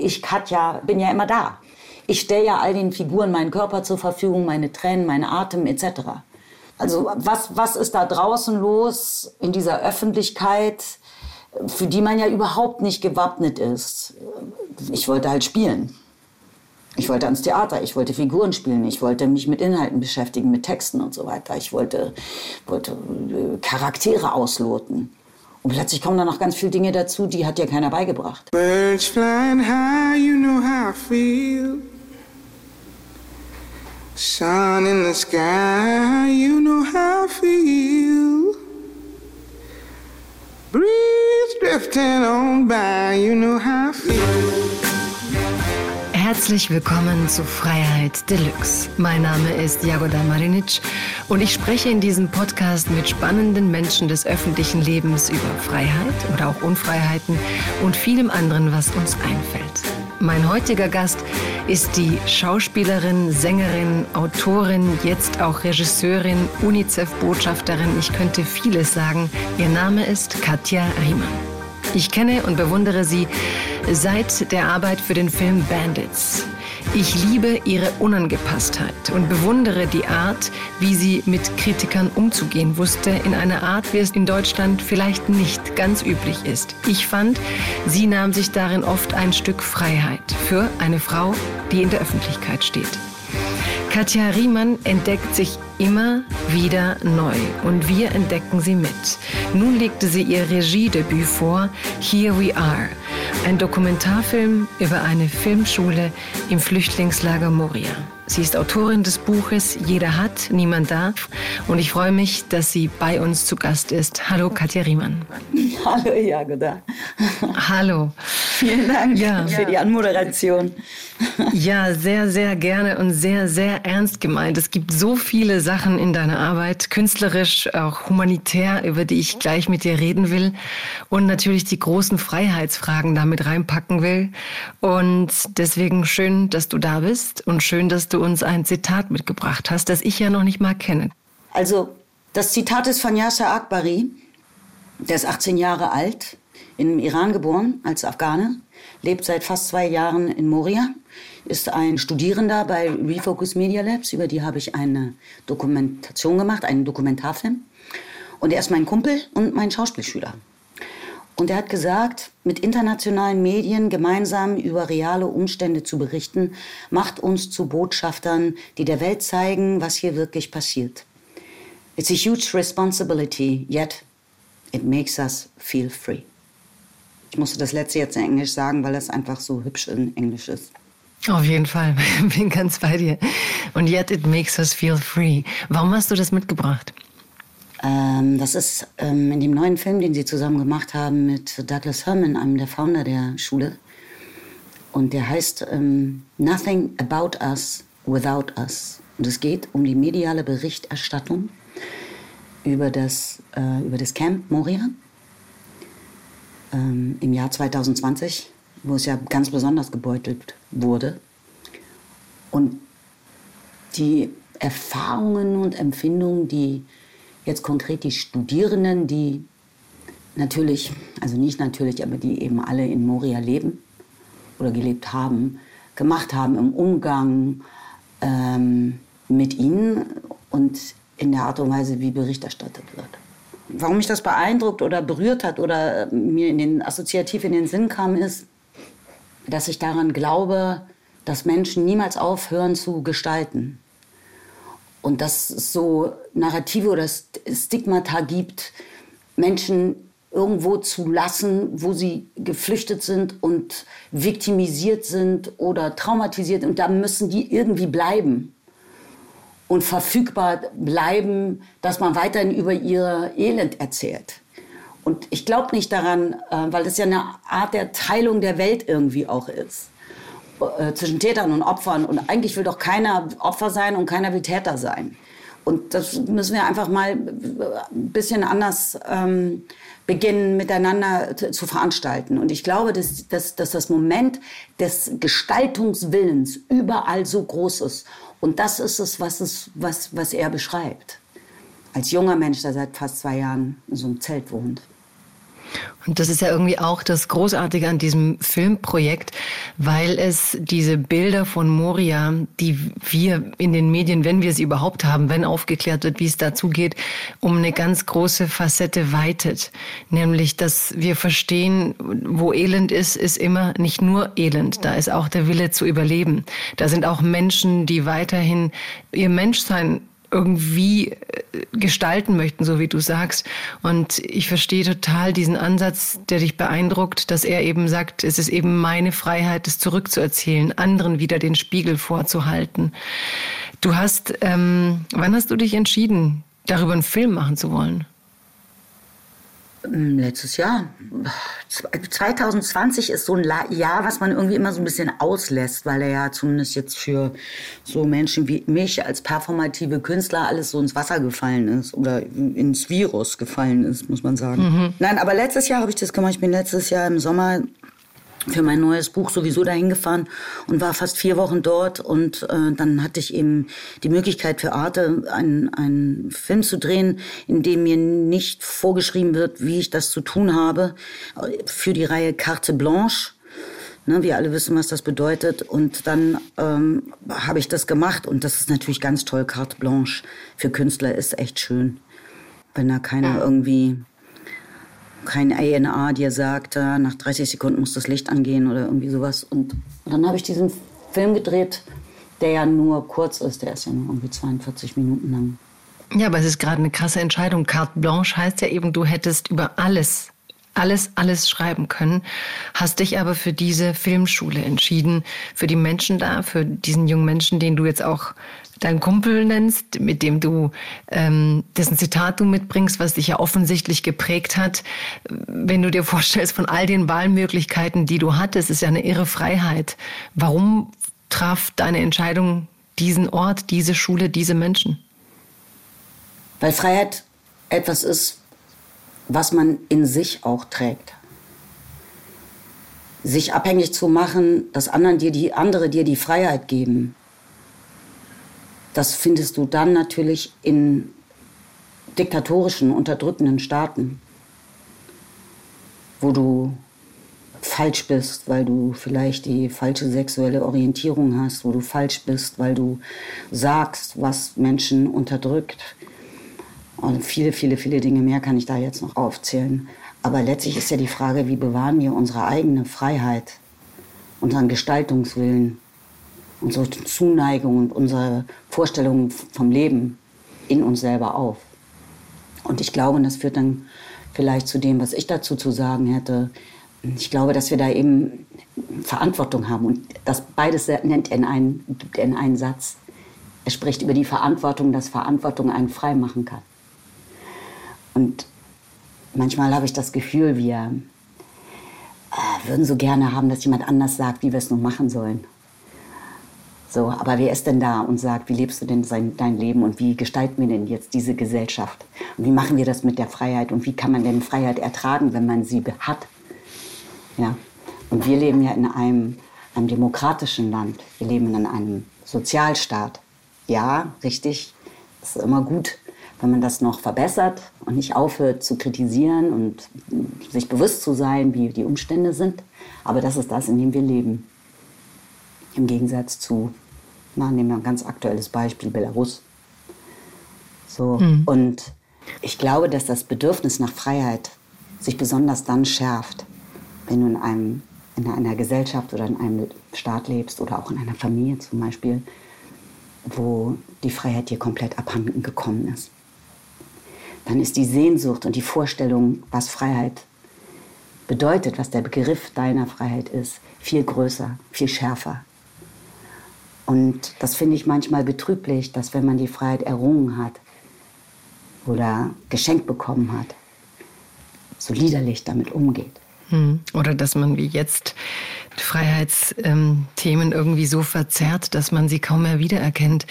Ich, Katja, bin ja immer da. Ich stelle ja all den Figuren meinen Körper zur Verfügung, meine Tränen, meinen Atem etc. Also was, was ist da draußen los in dieser Öffentlichkeit, für die man ja überhaupt nicht gewappnet ist? Ich wollte halt spielen. Ich wollte ans Theater, ich wollte Figuren spielen, ich wollte mich mit Inhalten beschäftigen, mit Texten und so weiter. Ich wollte, wollte äh, Charaktere ausloten. Und plötzlich kommen da noch ganz viele Dinge dazu, die hat dir keiner beigebracht. Birds flying high, you know how I feel. Sun in the sky, you know how I feel. Breeze drifting on by, you know how I feel. Herzlich willkommen zu Freiheit Deluxe. Mein Name ist Jagoda Marinic und ich spreche in diesem Podcast mit spannenden Menschen des öffentlichen Lebens über Freiheit oder auch Unfreiheiten und vielem anderen, was uns einfällt. Mein heutiger Gast ist die Schauspielerin, Sängerin, Autorin, jetzt auch Regisseurin, UNICEF-Botschafterin, ich könnte vieles sagen. Ihr Name ist Katja Riemann. Ich kenne und bewundere sie seit der Arbeit für den Film Bandits. Ich liebe ihre Unangepasstheit und bewundere die Art, wie sie mit Kritikern umzugehen wusste, in einer Art, wie es in Deutschland vielleicht nicht ganz üblich ist. Ich fand, sie nahm sich darin oft ein Stück Freiheit für eine Frau, die in der Öffentlichkeit steht. Katja Riemann entdeckt sich immer wieder neu und wir entdecken sie mit. Nun legte sie ihr Regiedebüt vor, Here We Are, ein Dokumentarfilm über eine Filmschule im Flüchtlingslager Moria. Sie ist Autorin des Buches Jeder hat, niemand darf. Und ich freue mich, dass sie bei uns zu Gast ist. Hallo, Katja Riemann. Hallo, Jagoda. Hallo. Vielen Dank ja. für die Anmoderation. Ja, sehr, sehr gerne und sehr, sehr ernst gemeint. Es gibt so viele Sachen in deiner Arbeit, künstlerisch, auch humanitär, über die ich gleich mit dir reden will. Und natürlich die großen Freiheitsfragen damit reinpacken will. Und deswegen schön, dass du da bist und schön, dass du uns ein Zitat mitgebracht hast, das ich ja noch nicht mal kenne. Also, das Zitat ist von Yasser Akbari. Der ist 18 Jahre alt, im Iran geboren, als Afghane, lebt seit fast zwei Jahren in Moria, ist ein Studierender bei Refocus Media Labs, über die habe ich eine Dokumentation gemacht, einen Dokumentarfilm. Und er ist mein Kumpel und mein Schauspielschüler. Und er hat gesagt, mit internationalen Medien gemeinsam über reale Umstände zu berichten, macht uns zu Botschaftern, die der Welt zeigen, was hier wirklich passiert. It's a huge responsibility, yet it makes us feel free. Ich musste das letzte jetzt in Englisch sagen, weil das einfach so hübsch in Englisch ist. Auf jeden Fall, bin ganz bei dir. Und yet it makes us feel free. Warum hast du das mitgebracht? Ähm, das ist ähm, in dem neuen Film, den sie zusammen gemacht haben mit Douglas Herman, einem der Founder der Schule. Und der heißt ähm, Nothing About Us Without Us. Und es geht um die mediale Berichterstattung über das, äh, über das Camp Moria ähm, im Jahr 2020, wo es ja ganz besonders gebeutelt wurde. Und die Erfahrungen und Empfindungen, die jetzt konkret die Studierenden, die natürlich, also nicht natürlich, aber die eben alle in Moria leben oder gelebt haben, gemacht haben im Umgang ähm, mit ihnen und in der Art und Weise, wie Bericht erstattet wird. Warum mich das beeindruckt oder berührt hat oder mir in den, assoziativ in den Sinn kam, ist, dass ich daran glaube, dass Menschen niemals aufhören zu gestalten und dass es so Narrative oder Stigmata gibt, Menschen irgendwo zu lassen, wo sie geflüchtet sind und viktimisiert sind oder traumatisiert. Und da müssen die irgendwie bleiben und verfügbar bleiben, dass man weiterhin über ihr Elend erzählt. Und ich glaube nicht daran, äh, weil das ja eine Art der Teilung der Welt irgendwie auch ist. Äh, zwischen Tätern und Opfern. Und eigentlich will doch keiner Opfer sein und keiner will Täter sein. Und das müssen wir einfach mal ein bisschen anders ähm, beginnen, miteinander zu veranstalten. Und ich glaube, dass, dass, dass das Moment des Gestaltungswillens überall so groß ist. Und das ist es, was, es was, was er beschreibt. Als junger Mensch, der seit fast zwei Jahren in so einem Zelt wohnt. Und das ist ja irgendwie auch das Großartige an diesem Filmprojekt, weil es diese Bilder von Moria, die wir in den Medien, wenn wir sie überhaupt haben, wenn aufgeklärt wird, wie es dazu geht, um eine ganz große Facette weitet. Nämlich, dass wir verstehen, wo Elend ist, ist immer nicht nur Elend. Da ist auch der Wille zu überleben. Da sind auch Menschen, die weiterhin ihr Menschsein irgendwie äh, gestalten möchten, so wie du sagst. Und ich verstehe total diesen Ansatz, der dich beeindruckt, dass er eben sagt, es ist eben meine Freiheit, es zurückzuerzählen, anderen wieder den Spiegel vorzuhalten. Du hast, ähm, wann hast du dich entschieden, darüber einen Film machen zu wollen? Ähm, letztes Jahr. 2020 ist so ein Jahr, was man irgendwie immer so ein bisschen auslässt, weil er ja zumindest jetzt für so Menschen wie mich als performative Künstler alles so ins Wasser gefallen ist oder ins Virus gefallen ist, muss man sagen. Mhm. Nein, aber letztes Jahr habe ich das gemacht. Ich bin letztes Jahr im Sommer für mein neues Buch sowieso dahin gefahren und war fast vier Wochen dort. Und äh, dann hatte ich eben die Möglichkeit für Arte einen, einen Film zu drehen, in dem mir nicht vorgeschrieben wird, wie ich das zu tun habe, für die Reihe Carte Blanche. Ne, wir alle wissen, was das bedeutet. Und dann ähm, habe ich das gemacht. Und das ist natürlich ganz toll. Carte Blanche für Künstler ist echt schön. Wenn da keiner irgendwie kein ANA dir sagt, nach 30 Sekunden muss das Licht angehen oder irgendwie sowas. Und dann habe ich diesen Film gedreht, der ja nur kurz ist, der ist ja nur irgendwie 42 Minuten lang. Ja, aber es ist gerade eine krasse Entscheidung. Carte Blanche heißt ja eben, du hättest über alles alles, alles schreiben können, hast dich aber für diese Filmschule entschieden, für die Menschen da, für diesen jungen Menschen, den du jetzt auch deinen Kumpel nennst, mit dem du ähm, dessen Zitat du mitbringst, was dich ja offensichtlich geprägt hat. Wenn du dir vorstellst, von all den Wahlmöglichkeiten, die du hattest, ist ja eine irre Freiheit. Warum traf deine Entscheidung diesen Ort, diese Schule, diese Menschen? Weil Freiheit etwas ist, was man in sich auch trägt. Sich abhängig zu machen, dass anderen dir die, andere dir die Freiheit geben, das findest du dann natürlich in diktatorischen, unterdrückenden Staaten, wo du falsch bist, weil du vielleicht die falsche sexuelle Orientierung hast, wo du falsch bist, weil du sagst, was Menschen unterdrückt, und viele, viele, viele Dinge mehr kann ich da jetzt noch aufzählen. Aber letztlich ist ja die Frage, wie bewahren wir unsere eigene Freiheit, unseren Gestaltungswillen, unsere Zuneigung und unsere Vorstellungen vom Leben in uns selber auf. Und ich glaube, das führt dann vielleicht zu dem, was ich dazu zu sagen hätte. Ich glaube, dass wir da eben Verantwortung haben. Und das beides nennt er in einen, in einen Satz. Er spricht über die Verantwortung, dass Verantwortung einen frei machen kann. Und manchmal habe ich das Gefühl, wir äh, würden so gerne haben, dass jemand anders sagt, wie wir es nun machen sollen. So, aber wer ist denn da und sagt, wie lebst du denn sein, dein Leben und wie gestalten wir denn jetzt diese Gesellschaft? Und wie machen wir das mit der Freiheit und wie kann man denn Freiheit ertragen, wenn man sie hat? Ja. Und wir leben ja in einem, einem demokratischen Land. Wir leben in einem Sozialstaat. Ja, richtig, das ist immer gut, wenn man das noch verbessert und nicht aufhört zu kritisieren und sich bewusst zu sein, wie die Umstände sind. Aber das ist das, in dem wir leben. Im Gegensatz zu, na, nehmen wir ein ganz aktuelles Beispiel, Belarus. So, mhm. und ich glaube, dass das Bedürfnis nach Freiheit sich besonders dann schärft, wenn du in, einem, in einer Gesellschaft oder in einem Staat lebst oder auch in einer Familie zum Beispiel, wo die Freiheit dir komplett abhanden gekommen ist dann ist die Sehnsucht und die Vorstellung, was Freiheit bedeutet, was der Begriff deiner Freiheit ist, viel größer, viel schärfer. Und das finde ich manchmal betrüblich, dass wenn man die Freiheit errungen hat oder geschenkt bekommen hat, so liederlich damit umgeht. Hm. Oder dass man wie jetzt Freiheitsthemen irgendwie so verzerrt, dass man sie kaum mehr wiedererkennt.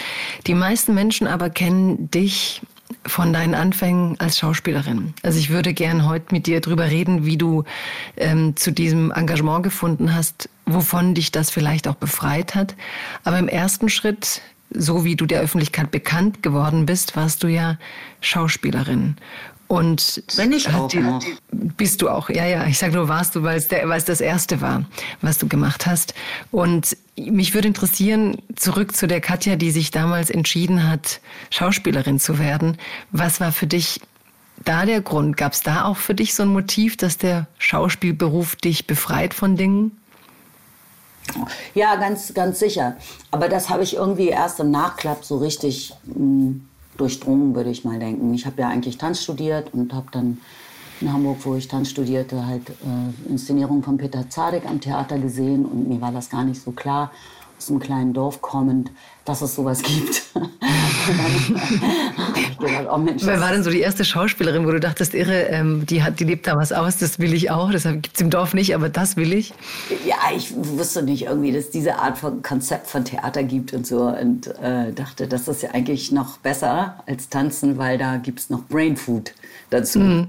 Die meisten Menschen aber kennen dich von deinen Anfängen als Schauspielerin. Also ich würde gern heute mit dir drüber reden, wie du ähm, zu diesem Engagement gefunden hast, wovon dich das vielleicht auch befreit hat. Aber im ersten Schritt, so wie du der Öffentlichkeit bekannt geworden bist, warst du ja Schauspielerin. Und Bin ich auch die, noch. Bist du auch, ja, ja. Ich sage nur, warst du, weil es, der, weil es das Erste war, was du gemacht hast. Und mich würde interessieren, zurück zu der Katja, die sich damals entschieden hat, Schauspielerin zu werden. Was war für dich da der Grund? Gab es da auch für dich so ein Motiv, dass der Schauspielberuf dich befreit von Dingen? Ja, ganz, ganz sicher. Aber das habe ich irgendwie erst im Nachklapp so richtig mh, durchdrungen, würde ich mal denken. Ich habe ja eigentlich Tanz studiert und habe dann in Hamburg, wo ich Tanz studierte, halt äh, Inszenierung von Peter Zadek am Theater gesehen und mir war das gar nicht so klar, aus einem kleinen Dorf kommend, dass es sowas gibt. gedacht, oh Mensch, Wer war denn so die erste Schauspielerin, wo du dachtest, irre, ähm, die, hat, die lebt da was aus, das will ich auch, das gibt es im Dorf nicht, aber das will ich? Ja, ich wusste nicht irgendwie, dass es diese Art von Konzept von Theater gibt und so und äh, dachte, das ist ja eigentlich noch besser als Tanzen, weil da gibt es noch Brain Food dazu. Mhm.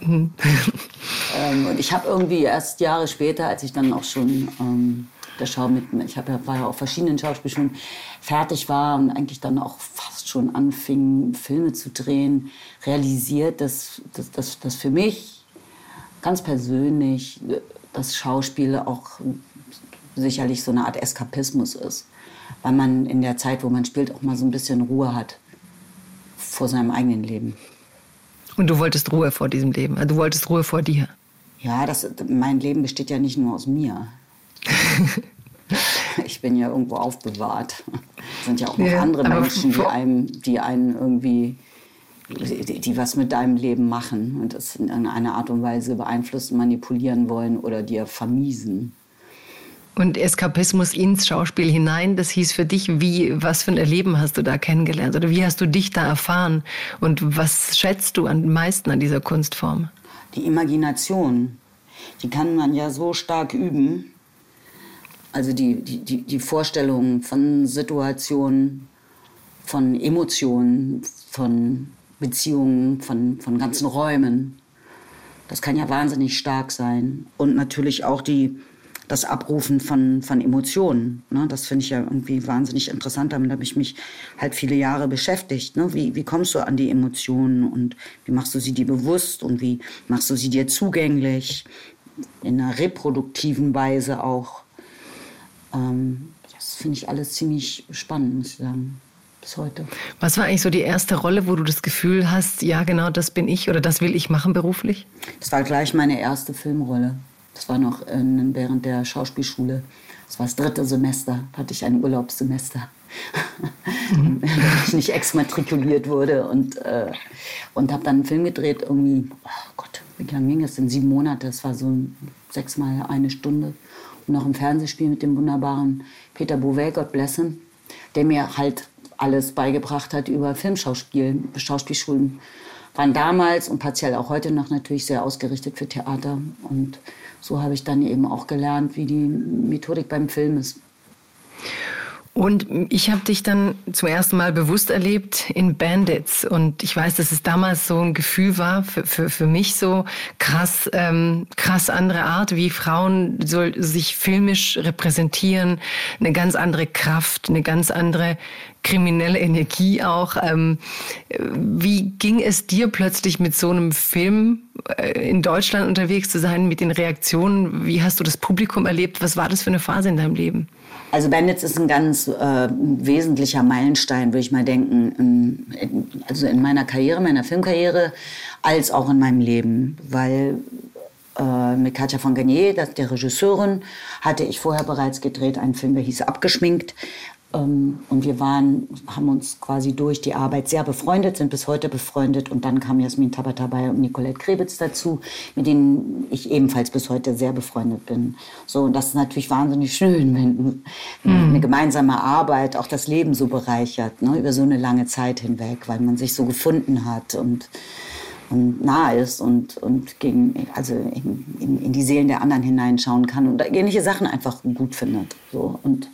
Mhm. ähm, und ich habe irgendwie erst Jahre später, als ich dann auch schon ähm, der Schau mit, ich hab ja, war ja auf verschiedenen Schauspielschulen, fertig war und eigentlich dann auch fast schon anfing, Filme zu drehen, realisiert, dass, dass, dass, dass für mich ganz persönlich das Schauspiel auch sicherlich so eine Art Eskapismus ist. Weil man in der Zeit, wo man spielt, auch mal so ein bisschen Ruhe hat vor seinem eigenen Leben. Und du wolltest Ruhe vor diesem Leben, du wolltest Ruhe vor dir. Ja, das, mein Leben besteht ja nicht nur aus mir. ich bin ja irgendwo aufbewahrt. Es sind ja auch noch ja, andere Menschen, die einem, die einen irgendwie, die, die, was mit deinem Leben machen und das in irgendeiner Art und Weise beeinflussen, manipulieren wollen oder dir vermiesen. Und Eskapismus ins Schauspiel hinein, das hieß für dich, wie, was für ein Erleben hast du da kennengelernt oder wie hast du dich da erfahren und was schätzt du am meisten an dieser Kunstform? Die Imagination, die kann man ja so stark üben also die, die, die Vorstellung von Situationen, von Emotionen, von Beziehungen, von, von ganzen Räumen. Das kann ja wahnsinnig stark sein. Und natürlich auch die, das Abrufen von, von Emotionen. Ne? Das finde ich ja irgendwie wahnsinnig interessant. Damit habe ich mich halt viele Jahre beschäftigt. Ne? Wie, wie kommst du an die Emotionen und wie machst du sie dir bewusst und wie machst du sie dir zugänglich? In einer reproduktiven Weise auch. Ähm, das finde ich alles ziemlich spannend, muss ich sagen. Bis heute. Was war eigentlich so die erste Rolle, wo du das Gefühl hast, ja genau, das bin ich oder das will ich machen beruflich? Das war gleich meine erste Filmrolle. Das war noch in, während der Schauspielschule. Das war das dritte Semester, hatte ich ein Urlaubssemester. Mhm. ich nicht exmatrikuliert wurde und, äh, und habe dann einen Film gedreht, irgendwie, oh Gott, wie lange ging das denn? Sieben Monate, das war so sechsmal eine Stunde noch ein Fernsehspiel mit dem wunderbaren Peter Bouvet, Gott bless him, der mir halt alles beigebracht hat über Filmschauspiel. Schauspielschulen waren damals und partiell auch heute noch natürlich sehr ausgerichtet für Theater. Und so habe ich dann eben auch gelernt, wie die Methodik beim Film ist. Und ich habe dich dann zum ersten Mal bewusst erlebt in Bandits. Und ich weiß, dass es damals so ein Gefühl war, für, für, für mich so krass, ähm, krass andere Art, wie Frauen so sich filmisch repräsentieren. Eine ganz andere Kraft, eine ganz andere kriminelle Energie auch. Ähm, wie ging es dir plötzlich mit so einem Film äh, in Deutschland unterwegs zu sein, mit den Reaktionen? Wie hast du das Publikum erlebt? Was war das für eine Phase in deinem Leben? Also Bandits ist ein ganz äh, wesentlicher Meilenstein, würde ich mal denken, in, also in meiner Karriere, meiner Filmkarriere, als auch in meinem Leben, weil äh, mit Katja von Garnier, der Regisseurin, hatte ich vorher bereits gedreht einen Film, der hieß Abgeschminkt, und wir waren, haben uns quasi durch die Arbeit sehr befreundet, sind bis heute befreundet. Und dann kam Jasmin Tabatabai und Nicolette Krebitz dazu, mit denen ich ebenfalls bis heute sehr befreundet bin. So, und das ist natürlich wahnsinnig schön, wenn mhm. eine gemeinsame Arbeit auch das Leben so bereichert, ne, über so eine lange Zeit hinweg, weil man sich so gefunden hat und und nah ist und, und gegen, also in, in, in, die Seelen der anderen hineinschauen kann und ähnliche Sachen einfach gut findet. So. Und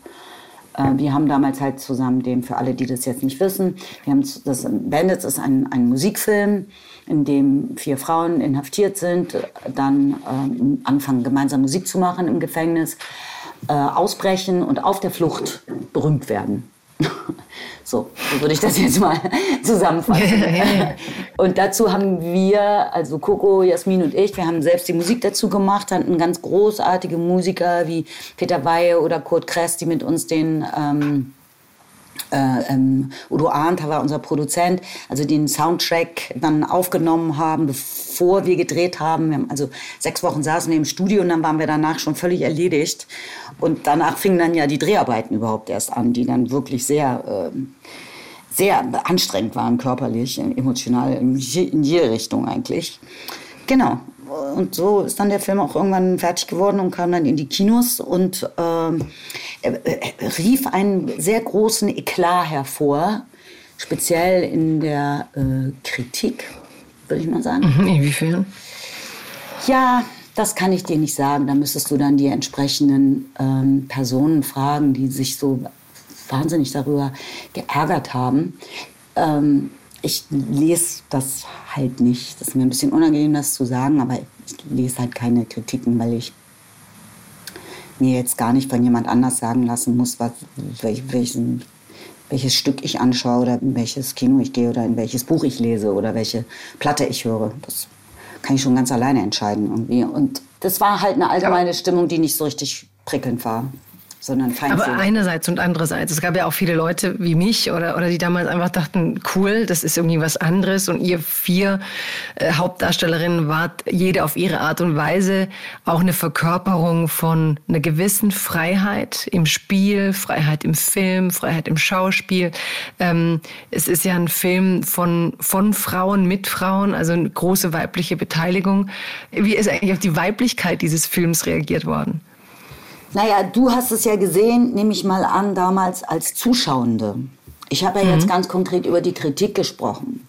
wir haben damals halt zusammen den, für alle, die das jetzt nicht wissen, wir haben das, Bandits ist ein, ein Musikfilm, in dem vier Frauen inhaftiert sind, dann äh, anfangen gemeinsam Musik zu machen im Gefängnis, äh, ausbrechen und auf der Flucht berühmt werden. So, so würde ich das jetzt mal zusammenfassen. und dazu haben wir, also Coco, Jasmin und ich, wir haben selbst die Musik dazu gemacht, hatten ganz großartige Musiker wie Peter Weihe oder Kurt Kress, die mit uns den ähm, äh, ähm, Udo Arndt war unser Produzent, also den Soundtrack dann aufgenommen haben, bevor wir gedreht haben. Wir haben also sechs Wochen saßen wir im Studio und dann waren wir danach schon völlig erledigt. Und danach fingen dann ja die Dreharbeiten überhaupt erst an, die dann wirklich sehr, äh, sehr anstrengend waren, körperlich, emotional, in jede Richtung eigentlich. Genau. Und so ist dann der Film auch irgendwann fertig geworden und kam dann in die Kinos und äh, rief einen sehr großen Eklat hervor, speziell in der äh, Kritik, würde ich mal sagen. Mhm, inwiefern? Ja, das kann ich dir nicht sagen. Da müsstest du dann die entsprechenden ähm, Personen fragen, die sich so wahnsinnig darüber geärgert haben. Ähm, ich lese das halt nicht. Das ist mir ein bisschen unangenehm, das zu sagen, aber ich lese halt keine Kritiken, weil ich mir jetzt gar nicht von jemand anders sagen lassen muss, was, welchen, welches Stück ich anschaue oder in welches Kino ich gehe oder in welches Buch ich lese oder welche Platte ich höre. Das kann ich schon ganz alleine entscheiden irgendwie. Und das war halt eine allgemeine Stimmung, die nicht so richtig prickelnd war sondern Feindsinn. Aber einerseits und andererseits. Es gab ja auch viele Leute wie mich oder, oder die damals einfach dachten, cool, das ist irgendwie was anderes. Und ihr vier äh, Hauptdarstellerinnen wart jede auf ihre Art und Weise auch eine Verkörperung von einer gewissen Freiheit im Spiel, Freiheit im Film, Freiheit im Schauspiel. Ähm, es ist ja ein Film von, von Frauen mit Frauen, also eine große weibliche Beteiligung. Wie ist eigentlich auf die Weiblichkeit dieses Films reagiert worden? Naja, du hast es ja gesehen, nehme ich mal an, damals als Zuschauende. Ich habe ja mhm. jetzt ganz konkret über die Kritik gesprochen.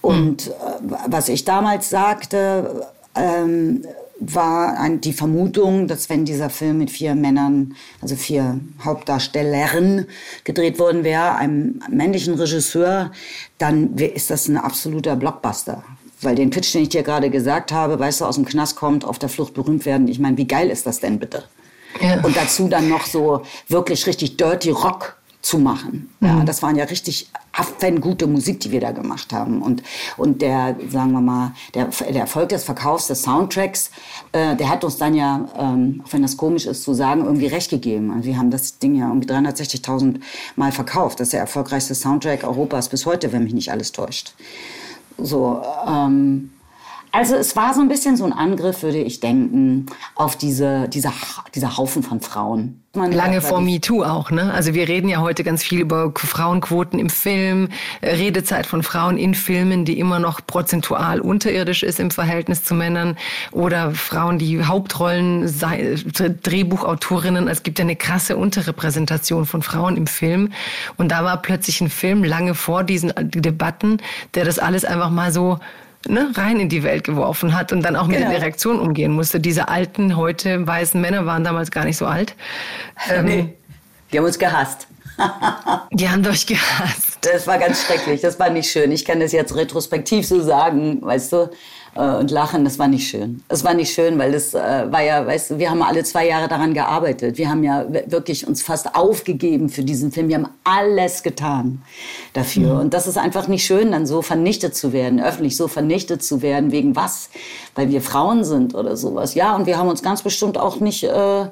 Und mhm. was ich damals sagte, ähm, war ein, die Vermutung, dass wenn dieser Film mit vier Männern, also vier Hauptdarstellern gedreht worden wäre, einem männlichen Regisseur, dann ist das ein absoluter Blockbuster. Weil den Pitch, den ich dir gerade gesagt habe, weißt du, aus dem Knast kommt, auf der Flucht berühmt werden. Ich meine, wie geil ist das denn bitte? Ja. Und dazu dann noch so wirklich richtig Dirty Rock zu machen. Ja, mhm. das waren ja richtig gute Musik, die wir da gemacht haben. Und, und der, sagen wir mal, der, der Erfolg des Verkaufs des Soundtracks, äh, der hat uns dann ja, ähm, auch wenn das komisch ist zu sagen, irgendwie recht gegeben. Also wir haben das Ding ja irgendwie 360.000 Mal verkauft. Das ist der erfolgreichste Soundtrack Europas bis heute, wenn mich nicht alles täuscht. So, ähm, also es war so ein bisschen so ein Angriff, würde ich denken, auf diese, diese, dieser Haufen von Frauen. Man Lange vor MeToo auch, ne? Also wir reden ja heute ganz viel über Frauenquoten im Film, äh, Redezeit von Frauen in Filmen, die immer noch prozentual unterirdisch ist im Verhältnis zu Männern oder Frauen, die Hauptrollen, Drehbuchautorinnen. Es gibt ja eine krasse Unterrepräsentation von Frauen im Film. Und da war plötzlich ein Film lange vor diesen Debatten, der das alles einfach mal so ne, rein in die Welt geworfen hat und dann auch mit genau. der Reaktion umgehen musste. Diese alten, heute weißen Männer waren damals gar nicht so alt. Ähm, nee, die haben uns gehasst. die haben euch gehasst. Das war ganz schrecklich, das war nicht schön. Ich kann das jetzt retrospektiv so sagen, weißt du und lachen. Das war nicht schön. Das war nicht schön, weil das äh, war ja, weißt du, wir haben alle zwei Jahre daran gearbeitet. Wir haben ja wirklich uns fast aufgegeben für diesen Film. Wir haben alles getan dafür. Mhm. Und das ist einfach nicht schön, dann so vernichtet zu werden, öffentlich so vernichtet zu werden. Wegen was? Weil wir Frauen sind oder sowas. Ja, und wir haben uns ganz bestimmt auch nicht, äh,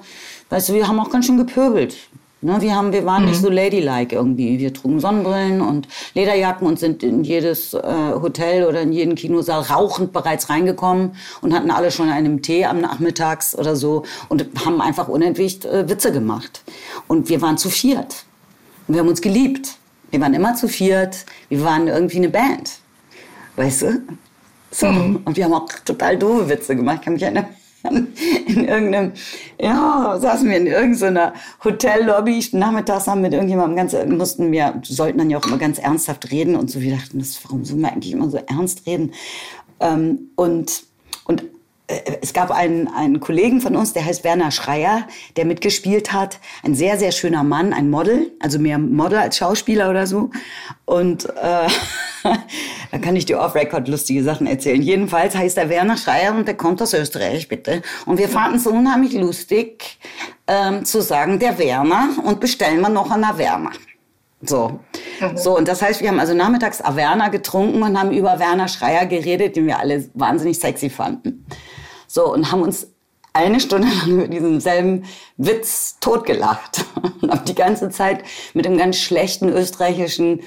weißt du, wir haben auch ganz schön gepöbelt. Ne, wir, haben, wir waren mhm. nicht so ladylike irgendwie. Wir trugen Sonnenbrillen und Lederjacken und sind in jedes äh, Hotel oder in jeden Kinosaal rauchend bereits reingekommen und hatten alle schon einen Tee am Nachmittags oder so und haben einfach unentwegt äh, Witze gemacht. Und wir waren zu viert. Und wir haben uns geliebt. Wir waren immer zu viert. Wir waren irgendwie eine Band. Weißt du? So. Mhm. Und wir haben auch total doofe Witze gemacht. Ich kann mich erinnern in irgendeinem, ja, saßen wir in irgendeiner Hotellobby. Nachmittags haben mit irgendjemandem ganz, mussten wir, sollten dann ja auch immer ganz ernsthaft reden und so. Wir dachten, das, warum sollen wir eigentlich immer so ernst reden? Ähm, und, und äh, es gab einen, einen Kollegen von uns, der heißt Werner Schreier, der mitgespielt hat. Ein sehr, sehr schöner Mann, ein Model, also mehr Model als Schauspieler oder so. Und äh, da kann ich dir off-Record lustige Sachen erzählen. Jedenfalls heißt er Werner Schreier und der kommt aus Österreich, bitte. Und wir fanden es unheimlich lustig, ähm, zu sagen, der Werner und bestellen wir noch einen Werner. So. Mhm. So, und das heißt, wir haben also nachmittags Averna getrunken und haben über Werner Schreier geredet, den wir alle wahnsinnig sexy fanden. So, und haben uns eine Stunde lang über diesen selben Witz totgelacht und habe die ganze Zeit mit einem ganz schlechten österreichischen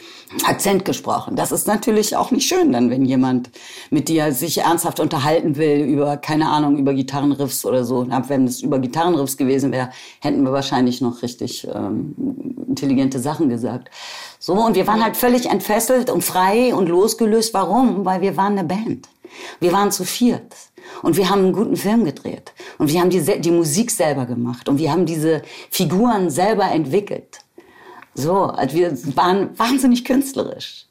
Akzent gesprochen. Das ist natürlich auch nicht schön, dann, wenn jemand mit dir sich ernsthaft unterhalten will über, keine Ahnung, über Gitarrenriffs oder so. Wenn es über Gitarrenriffs gewesen wäre, hätten wir wahrscheinlich noch richtig ähm, intelligente Sachen gesagt. So, und wir waren halt völlig entfesselt und frei und losgelöst. Warum? Weil wir waren eine Band. Wir waren zu viert. Und wir haben einen guten Film gedreht. Und wir haben die, die Musik selber gemacht. Und wir haben diese Figuren selber entwickelt. So, also wir waren wahnsinnig künstlerisch.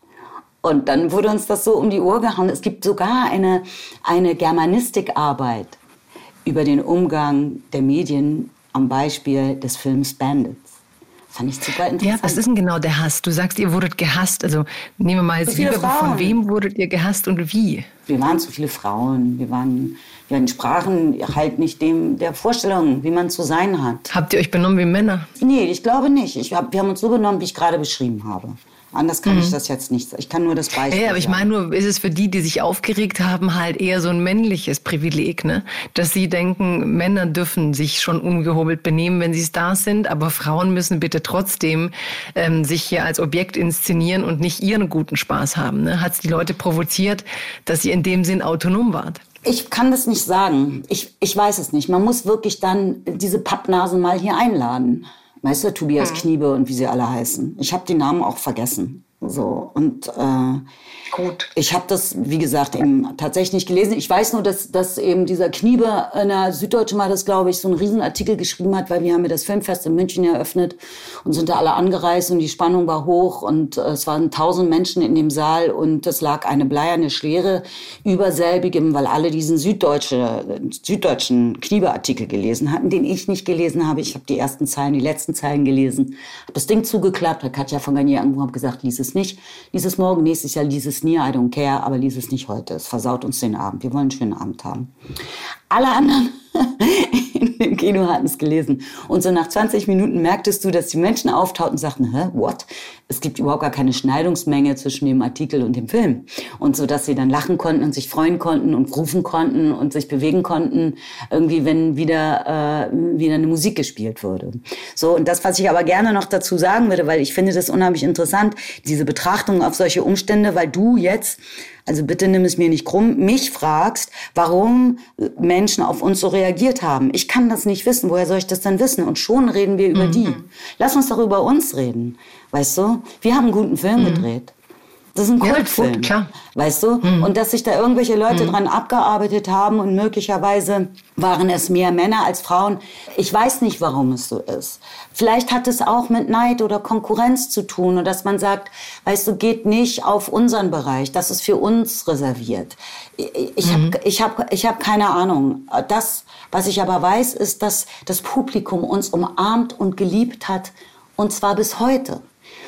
Und dann wurde uns das so um die Uhr gehauen. Es gibt sogar eine, eine Germanistikarbeit über den Umgang der Medien am Beispiel des Films Bandits. Fand ich super interessant. Ja, was ist denn genau der Hass? Du sagst, ihr wurdet gehasst. Also nehmen wir mal jetzt Liebe, von wem wurdet ihr gehasst und wie? Wir waren zu viele Frauen. Wir waren, wir entsprachen halt nicht dem der Vorstellung, wie man zu sein hat. Habt ihr euch benommen wie Männer? Nee, ich glaube nicht. Ich hab, wir haben uns so benommen, wie ich gerade beschrieben habe. Anders kann mhm. ich das jetzt nicht. Ich kann nur das Beispiel. Ja, aber ich meine nur, ist es für die, die sich aufgeregt haben, halt eher so ein männliches Privileg, ne? Dass sie denken, Männer dürfen sich schon ungehobelt benehmen, wenn sie Stars sind, aber Frauen müssen bitte trotzdem ähm, sich hier als Objekt inszenieren und nicht ihren guten Spaß haben. Ne? Hat es die Leute provoziert, dass ihr in dem Sinn autonom wart? Ich kann das nicht sagen. Ich, ich weiß es nicht. Man muss wirklich dann diese Pappnasen mal hier einladen. Du, Tobias hm. Kniebe und wie sie alle heißen. Ich habe die Namen auch vergessen. So und äh, Gut. Ich habe das, wie gesagt, eben tatsächlich nicht gelesen. Ich weiß nur, dass, dass eben dieser Kniebe in der Süddeutschen mal das, glaube ich, so einen Riesenartikel geschrieben hat, weil wir haben ja das Filmfest in München eröffnet und sind da alle angereist und die Spannung war hoch und äh, es waren tausend Menschen in dem Saal und es lag eine bleierne Schwere über selbigem, weil alle diesen süddeutsche, süddeutschen Kniebeartikel gelesen hatten, den ich nicht gelesen habe. Ich habe die ersten Zeilen, die letzten Zeilen gelesen, habe das Ding zugeklappt, hat Katja von Garnier angerufen, habe gesagt, lies es nicht, lies es morgen, nächstes Jahr lies es nie, I don't care, aber lies es nicht heute. Es versaut uns den Abend. Wir wollen einen schönen Abend haben. Alle anderen in dem Kino hatten es gelesen. Und so nach 20 Minuten merktest du, dass die Menschen auftauchten und sagten, hä, what? Es gibt überhaupt gar keine Schneidungsmenge zwischen dem Artikel und dem Film. Und so, dass sie dann lachen konnten und sich freuen konnten und rufen konnten und sich bewegen konnten, irgendwie, wenn wieder, äh, wieder eine Musik gespielt wurde. So, und das, was ich aber gerne noch dazu sagen würde, weil ich finde das unheimlich interessant, diese Betrachtung auf solche Umstände, weil du jetzt also bitte nimm es mir nicht krumm, mich fragst, warum Menschen auf uns so reagiert haben. Ich kann das nicht wissen. Woher soll ich das denn wissen? Und schon reden wir über mhm. die. Lass uns doch über uns reden. Weißt du? Wir haben einen guten Film mhm. gedreht. Das ist ein Kultfilm, ja, gut, klar. weißt du? Mhm. Und dass sich da irgendwelche Leute mhm. dran abgearbeitet haben und möglicherweise waren es mehr Männer als Frauen. Ich weiß nicht, warum es so ist. Vielleicht hat es auch mit Neid oder Konkurrenz zu tun und dass man sagt, weißt du, geht nicht auf unseren Bereich, das ist für uns reserviert. Ich mhm. habe ich hab, ich hab keine Ahnung. Das, was ich aber weiß, ist, dass das Publikum uns umarmt und geliebt hat und zwar bis heute.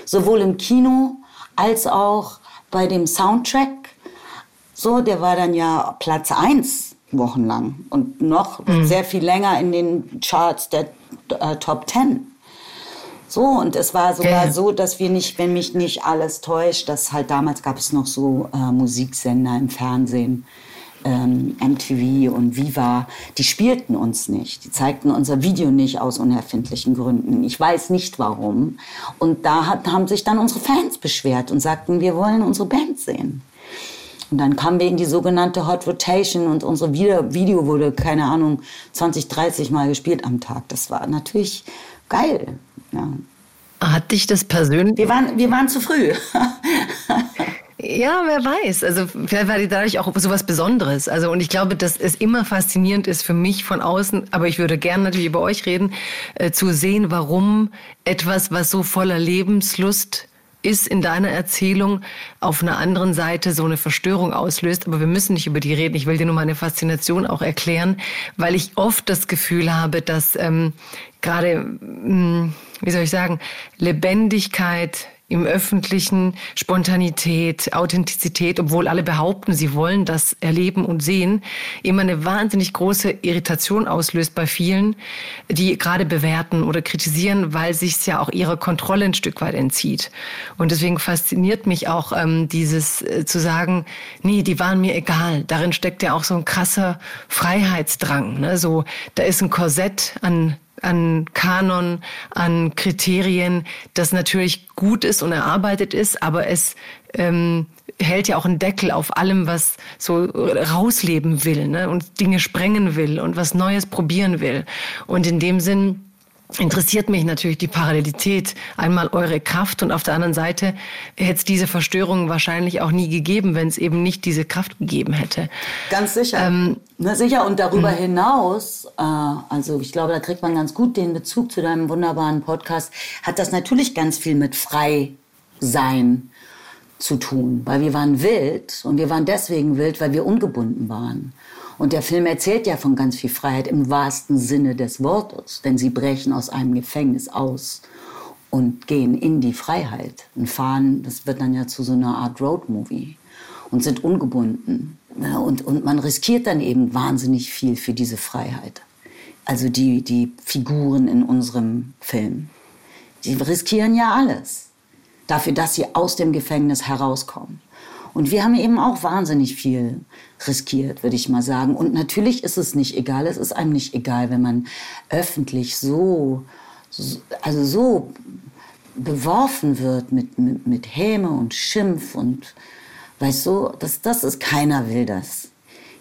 Sowohl im Kino als auch bei dem Soundtrack. So, der war dann ja Platz 1 wochenlang und noch mhm. sehr viel länger in den Charts der äh, Top 10. So, und es war sogar ja. so, dass wir nicht, wenn mich nicht alles täuscht, dass halt damals gab es noch so äh, Musiksender im Fernsehen, ähm, MTV und Viva, die spielten uns nicht. Die zeigten unser Video nicht aus unerfindlichen Gründen. Ich weiß nicht warum. Und da hat, haben sich dann unsere Fans beschwert und sagten, wir wollen unsere Band sehen. Und dann kamen wir in die sogenannte Hot Rotation und unsere Video wurde, keine Ahnung, 20, 30 Mal gespielt am Tag. Das war natürlich geil. Ja. Hat dich das persönlich? Wir waren, wir waren zu früh. Ja, wer weiß. Also vielleicht war die dadurch auch so was Besonderes. Also und ich glaube, dass es immer faszinierend ist für mich von außen, aber ich würde gerne natürlich über euch reden, äh, zu sehen, warum etwas, was so voller Lebenslust ist in deiner Erzählung auf einer anderen Seite so eine Verstörung auslöst. Aber wir müssen nicht über die reden. Ich will dir nur meine Faszination auch erklären, weil ich oft das Gefühl habe, dass ähm, gerade, hm, wie soll ich sagen, Lebendigkeit im Öffentlichen, Spontanität, Authentizität, obwohl alle behaupten, sie wollen das erleben und sehen, immer eine wahnsinnig große Irritation auslöst bei vielen, die gerade bewerten oder kritisieren, weil sich ja auch ihrer Kontrolle ein Stück weit entzieht. Und deswegen fasziniert mich auch ähm, dieses äh, zu sagen, nee, die waren mir egal. Darin steckt ja auch so ein krasser Freiheitsdrang. Ne? So, da ist ein Korsett an an Kanon, an Kriterien, das natürlich gut ist und erarbeitet ist, aber es ähm, hält ja auch einen Deckel auf allem, was so rausleben will ne? und Dinge sprengen will und was Neues probieren will. Und in dem Sinn interessiert mich natürlich die Parallelität. Einmal eure Kraft und auf der anderen Seite hätte es diese Verstörungen wahrscheinlich auch nie gegeben, wenn es eben nicht diese Kraft gegeben hätte. Ganz sicher. Ähm, Na sicher und darüber mh. hinaus, äh, also ich glaube, da kriegt man ganz gut den Bezug zu deinem wunderbaren Podcast, hat das natürlich ganz viel mit Freisein zu tun, weil wir waren wild und wir waren deswegen wild, weil wir ungebunden waren. Und der Film erzählt ja von ganz viel Freiheit im wahrsten Sinne des Wortes, denn sie brechen aus einem Gefängnis aus und gehen in die Freiheit und fahren, das wird dann ja zu so einer Art Roadmovie und sind ungebunden. Und, und man riskiert dann eben wahnsinnig viel für diese Freiheit. Also die, die Figuren in unserem Film, die riskieren ja alles dafür, dass sie aus dem Gefängnis herauskommen. Und wir haben eben auch wahnsinnig viel riskiert, würde ich mal sagen. Und natürlich ist es nicht egal. Es ist einem nicht egal, wenn man öffentlich so, also so beworfen wird mit, mit, mit Häme und Schimpf und weißt du, das, das ist, keiner will das.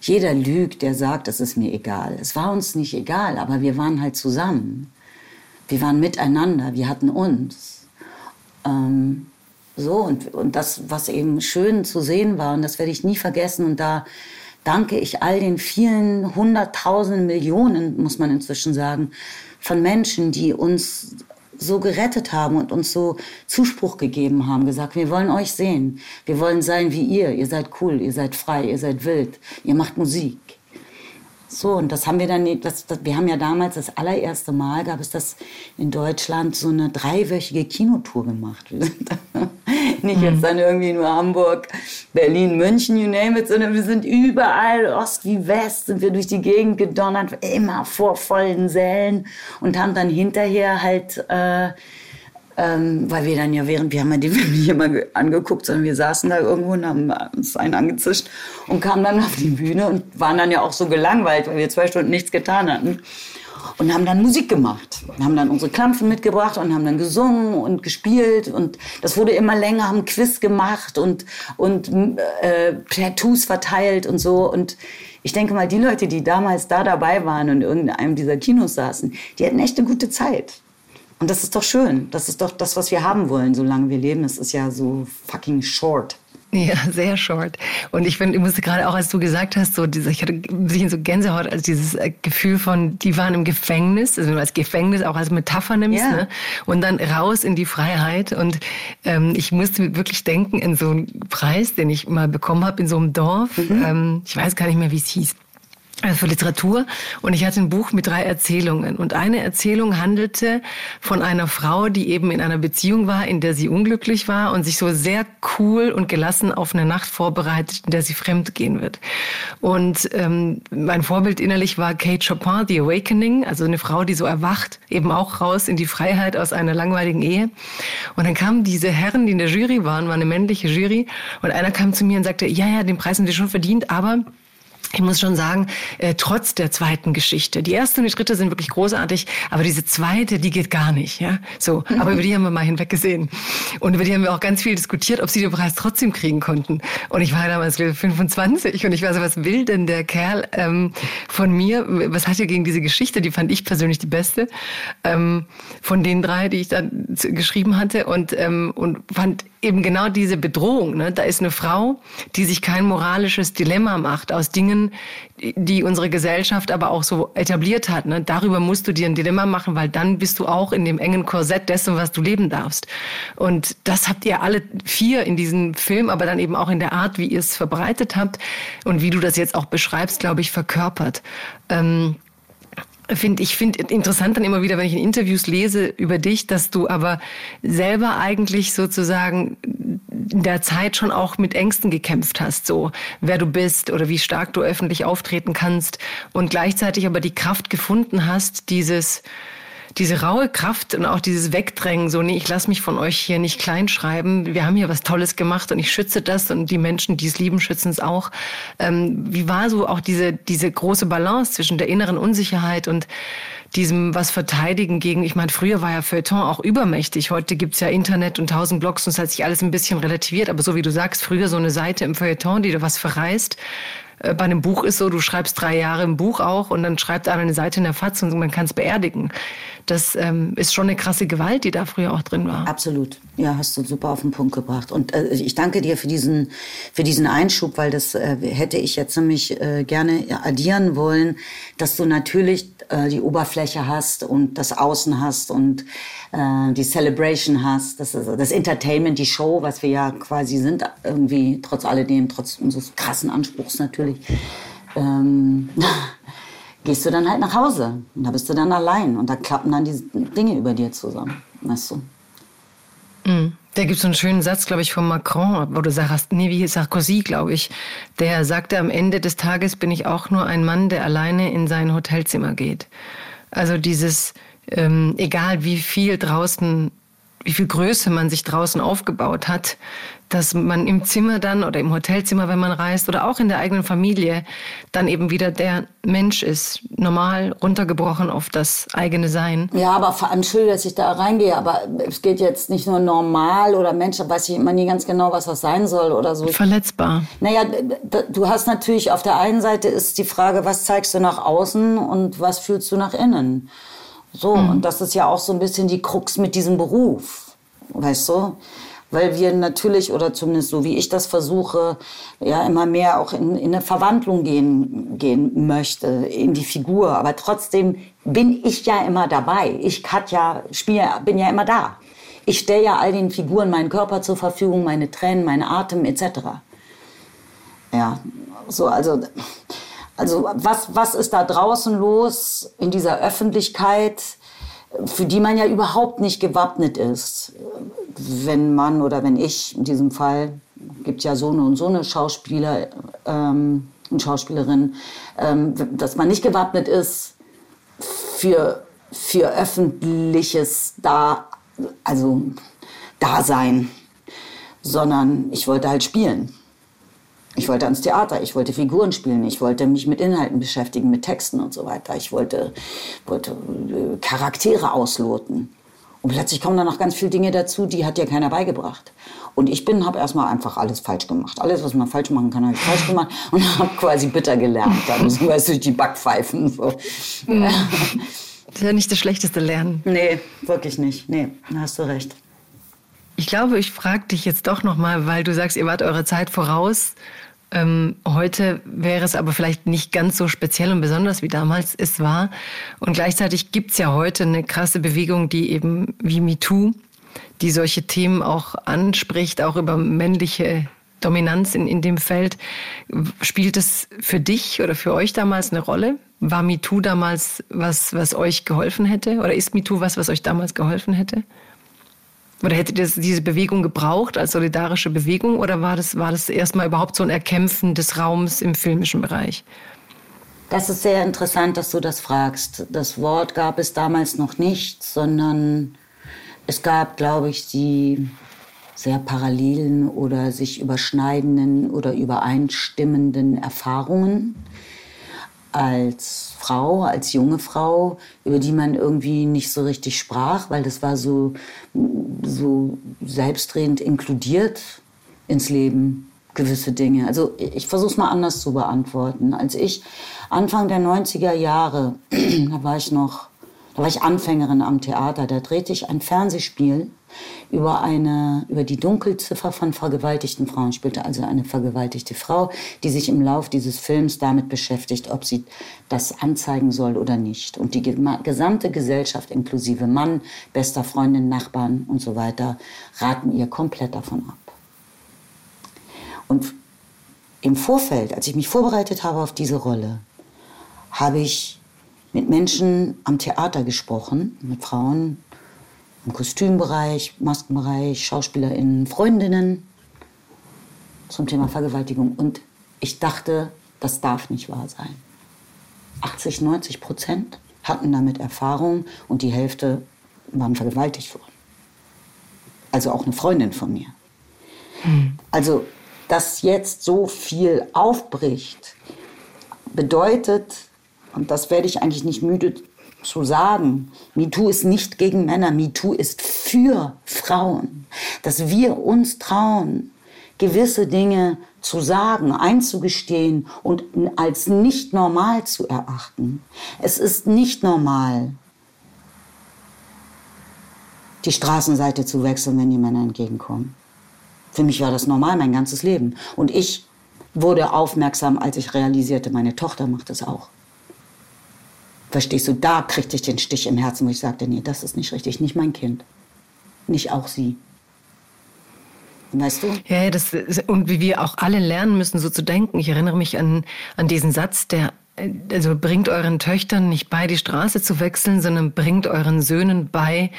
Jeder lügt, der sagt, es ist mir egal. Es war uns nicht egal, aber wir waren halt zusammen. Wir waren miteinander, wir hatten uns. Ähm, so, und, und das, was eben schön zu sehen war, und das werde ich nie vergessen, und da danke ich all den vielen hunderttausend Millionen, muss man inzwischen sagen, von Menschen, die uns so gerettet haben und uns so Zuspruch gegeben haben, gesagt, wir wollen euch sehen, wir wollen sein wie ihr, ihr seid cool, ihr seid frei, ihr seid wild, ihr macht Musik. So, und das haben wir dann, das, das, wir haben ja damals das allererste Mal, gab es das in Deutschland, so eine dreiwöchige Kinotour gemacht. Nicht mhm. jetzt dann irgendwie nur Hamburg, Berlin, München, you name it, sondern wir sind überall, Ost wie West, sind wir durch die Gegend gedonnert, immer vor vollen Sälen und haben dann hinterher halt... Äh, ähm, weil wir dann ja während, wir haben ja die Filme nicht immer angeguckt, sondern wir saßen da irgendwo und haben uns einen angezischt und kamen dann auf die Bühne und waren dann ja auch so gelangweilt, weil wir zwei Stunden nichts getan hatten. Und haben dann Musik gemacht. Wir haben dann unsere Klampfen mitgebracht und haben dann gesungen und gespielt. Und das wurde immer länger, haben Quiz gemacht und, und äh, Tattoos verteilt und so. Und ich denke mal, die Leute, die damals da dabei waren und in irgendeinem dieser Kinos saßen, die hatten echt eine gute Zeit. Und das ist doch schön. Das ist doch das, was wir haben wollen, solange wir leben. Es ist ja so fucking short. Ja, sehr short. Und ich finde, ich musste gerade auch, als du gesagt hast, so diese, ich hatte ein bisschen so Gänsehaut, also dieses äh, Gefühl von, die waren im Gefängnis, also wenn du als Gefängnis auch als Metapher nimmst, yeah. ne? Und dann raus in die Freiheit. Und ähm, ich musste wirklich denken in so einen Preis, den ich mal bekommen habe in so einem Dorf. Mhm. Ähm, ich weiß gar nicht mehr, wie es hieß für Literatur und ich hatte ein Buch mit drei Erzählungen und eine Erzählung handelte von einer Frau, die eben in einer Beziehung war, in der sie unglücklich war und sich so sehr cool und gelassen auf eine Nacht vorbereitet, in der sie fremd gehen wird. Und ähm, mein Vorbild innerlich war Kate Chopin, The Awakening, also eine Frau, die so erwacht, eben auch raus in die Freiheit aus einer langweiligen Ehe. Und dann kamen diese Herren, die in der Jury waren, war eine männliche Jury und einer kam zu mir und sagte, ja, ja, den Preis haben sie schon verdient, aber ich muss schon sagen, äh, trotz der zweiten Geschichte. Die erste und die dritte sind wirklich großartig, aber diese zweite, die geht gar nicht. Ja, so. Aber über die haben wir mal hinweggesehen und über die haben wir auch ganz viel diskutiert, ob sie den Preis trotzdem kriegen konnten. Und ich war damals 25 und ich war so, was will denn der Kerl ähm, von mir? Was hat er gegen diese Geschichte? Die fand ich persönlich die beste ähm, von den drei, die ich da geschrieben hatte und ähm, und fand eben genau diese Bedrohung. Ne? Da ist eine Frau, die sich kein moralisches Dilemma macht aus Dingen, die unsere Gesellschaft aber auch so etabliert hat. Ne? Darüber musst du dir ein Dilemma machen, weil dann bist du auch in dem engen Korsett dessen, was du leben darfst. Und das habt ihr alle vier in diesem Film, aber dann eben auch in der Art, wie ihr es verbreitet habt und wie du das jetzt auch beschreibst, glaube ich, verkörpert. Ähm, finde ich finde interessant dann immer wieder, wenn ich in Interviews lese über dich, dass du aber selber eigentlich sozusagen in der Zeit schon auch mit Ängsten gekämpft hast, so wer du bist oder wie stark du öffentlich auftreten kannst und gleichzeitig aber die Kraft gefunden hast, dieses diese raue Kraft und auch dieses Wegdrängen, so, nee, ich lasse mich von euch hier nicht kleinschreiben. Wir haben hier was Tolles gemacht und ich schütze das und die Menschen, die es lieben, schützen es auch. Ähm, wie war so auch diese, diese große Balance zwischen der inneren Unsicherheit und diesem was verteidigen gegen, ich meine, früher war ja Feuilleton auch übermächtig. Heute gibt's ja Internet und tausend Blogs und es hat sich alles ein bisschen relativiert. Aber so wie du sagst, früher so eine Seite im Feuilleton, die da was verreist, äh, bei einem Buch ist so, du schreibst drei Jahre im Buch auch und dann schreibt einer eine Seite in der Fatz und man kann es beerdigen. Das ähm, ist schon eine krasse Gewalt, die da früher auch drin war. Absolut. Ja, hast du super auf den Punkt gebracht. Und äh, ich danke dir für diesen, für diesen Einschub, weil das äh, hätte ich jetzt nämlich äh, gerne addieren wollen, dass du natürlich äh, die Oberfläche hast und das Außen hast und äh, die Celebration hast, das, das Entertainment, die Show, was wir ja quasi sind, irgendwie trotz alledem, trotz unseres krassen Anspruchs natürlich. Ähm, gehst du dann halt nach Hause und da bist du dann allein und da klappen dann die Dinge über dir zusammen, weißt du. Mhm. Da gibt es so einen schönen Satz, glaube ich, von Macron, wo du sagst, nee, wie Sarkozy, glaube ich. Der sagte, am Ende des Tages bin ich auch nur ein Mann, der alleine in sein Hotelzimmer geht. Also dieses, ähm, egal wie viel draußen wie viel Größe man sich draußen aufgebaut hat, dass man im Zimmer dann oder im Hotelzimmer, wenn man reist oder auch in der eigenen Familie dann eben wieder der Mensch ist, normal runtergebrochen auf das eigene Sein. Ja, aber Entschuldige, dass ich da reingehe, aber es geht jetzt nicht nur normal oder Mensch, da weiß ich immer nie ganz genau, was das sein soll oder so. Verletzbar. Naja, du hast natürlich auf der einen Seite ist die Frage, was zeigst du nach außen und was fühlst du nach innen? So, mhm. und das ist ja auch so ein bisschen die Krux mit diesem Beruf, weißt du? Weil wir natürlich, oder zumindest so wie ich das versuche, ja immer mehr auch in, in eine Verwandlung gehen, gehen möchte, in die Figur. Aber trotzdem bin ich ja immer dabei. Ich Katja, spiel, bin ja immer da. Ich stelle ja all den Figuren meinen Körper zur Verfügung, meine Tränen, meinen Atem etc. Ja, so, also also was, was ist da draußen los in dieser Öffentlichkeit, für die man ja überhaupt nicht gewappnet ist? Wenn man oder wenn ich, in diesem Fall, gibt ja so eine und so eine Schauspieler ähm, und Schauspielerin, ähm, dass man nicht gewappnet ist für, für öffentliches da, also Dasein, sondern ich wollte halt spielen. Ich wollte ans Theater, ich wollte Figuren spielen, ich wollte mich mit Inhalten beschäftigen, mit Texten und so weiter. Ich wollte, wollte äh, Charaktere ausloten. Und plötzlich kommen da noch ganz viele Dinge dazu, die hat dir keiner beigebracht. Und ich bin, habe erstmal einfach alles falsch gemacht. Alles, was man falsch machen kann, habe ich falsch gemacht und habe quasi bitter gelernt. Dann so, weißt du, durch die Backpfeifen. So. Mhm. Das ist ja nicht das schlechteste Lernen. Nee, wirklich nicht. Nee, da hast du recht. Ich glaube, ich frage dich jetzt doch noch mal, weil du sagst, ihr wart eurer Zeit voraus. Ähm, heute wäre es aber vielleicht nicht ganz so speziell und besonders wie damals es war. Und gleichzeitig gibt es ja heute eine krasse Bewegung, die eben wie MeToo, die solche Themen auch anspricht, auch über männliche Dominanz in, in dem Feld. Spielt es für dich oder für euch damals eine Rolle? War MeToo damals was, was euch geholfen hätte? Oder ist MeToo was, was euch damals geholfen hätte? Oder hättet ihr diese Bewegung gebraucht als solidarische Bewegung oder war das, war das erstmal überhaupt so ein Erkämpfen des Raums im filmischen Bereich? Das ist sehr interessant, dass du das fragst. Das Wort gab es damals noch nicht, sondern es gab, glaube ich, die sehr parallelen oder sich überschneidenden oder übereinstimmenden Erfahrungen als Frau, als junge Frau, über die man irgendwie nicht so richtig sprach, weil das war so, so selbstredend inkludiert ins Leben, gewisse Dinge. Also ich versuche es mal anders zu beantworten. Als ich Anfang der 90er Jahre, da war ich noch, da war ich Anfängerin am Theater, da drehte ich ein Fernsehspiel über, eine, über die Dunkelziffer von vergewaltigten Frauen, spielte also eine vergewaltigte Frau, die sich im Lauf dieses Films damit beschäftigt, ob sie das anzeigen soll oder nicht. Und die gesamte Gesellschaft, inklusive Mann, bester Freundin, Nachbarn und so weiter, raten ihr komplett davon ab. Und im Vorfeld, als ich mich vorbereitet habe auf diese Rolle, habe ich mit Menschen am Theater gesprochen, mit Frauen im Kostümbereich, Maskenbereich, SchauspielerInnen, Freundinnen zum Thema Vergewaltigung. Und ich dachte, das darf nicht wahr sein. 80, 90 Prozent hatten damit Erfahrung und die Hälfte waren vergewaltigt worden. Also auch eine Freundin von mir. Hm. Also, dass jetzt so viel aufbricht, bedeutet, und das werde ich eigentlich nicht müde zu sagen, MeToo ist nicht gegen Männer, MeToo ist für Frauen. Dass wir uns trauen, gewisse Dinge zu sagen, einzugestehen und als nicht normal zu erachten. Es ist nicht normal, die Straßenseite zu wechseln, wenn die Männer entgegenkommen. Für mich war das normal mein ganzes Leben. Und ich wurde aufmerksam, als ich realisierte, meine Tochter macht es auch. Verstehst du, da kriegte ich den Stich im Herzen, wo ich sagte, nee, das ist nicht richtig, nicht mein Kind, nicht auch sie. Weißt du? Ja, das, und wie wir auch alle lernen müssen, so zu denken. Ich erinnere mich an, an diesen Satz, der also bringt euren Töchtern nicht bei, die Straße zu wechseln, sondern bringt euren Söhnen bei,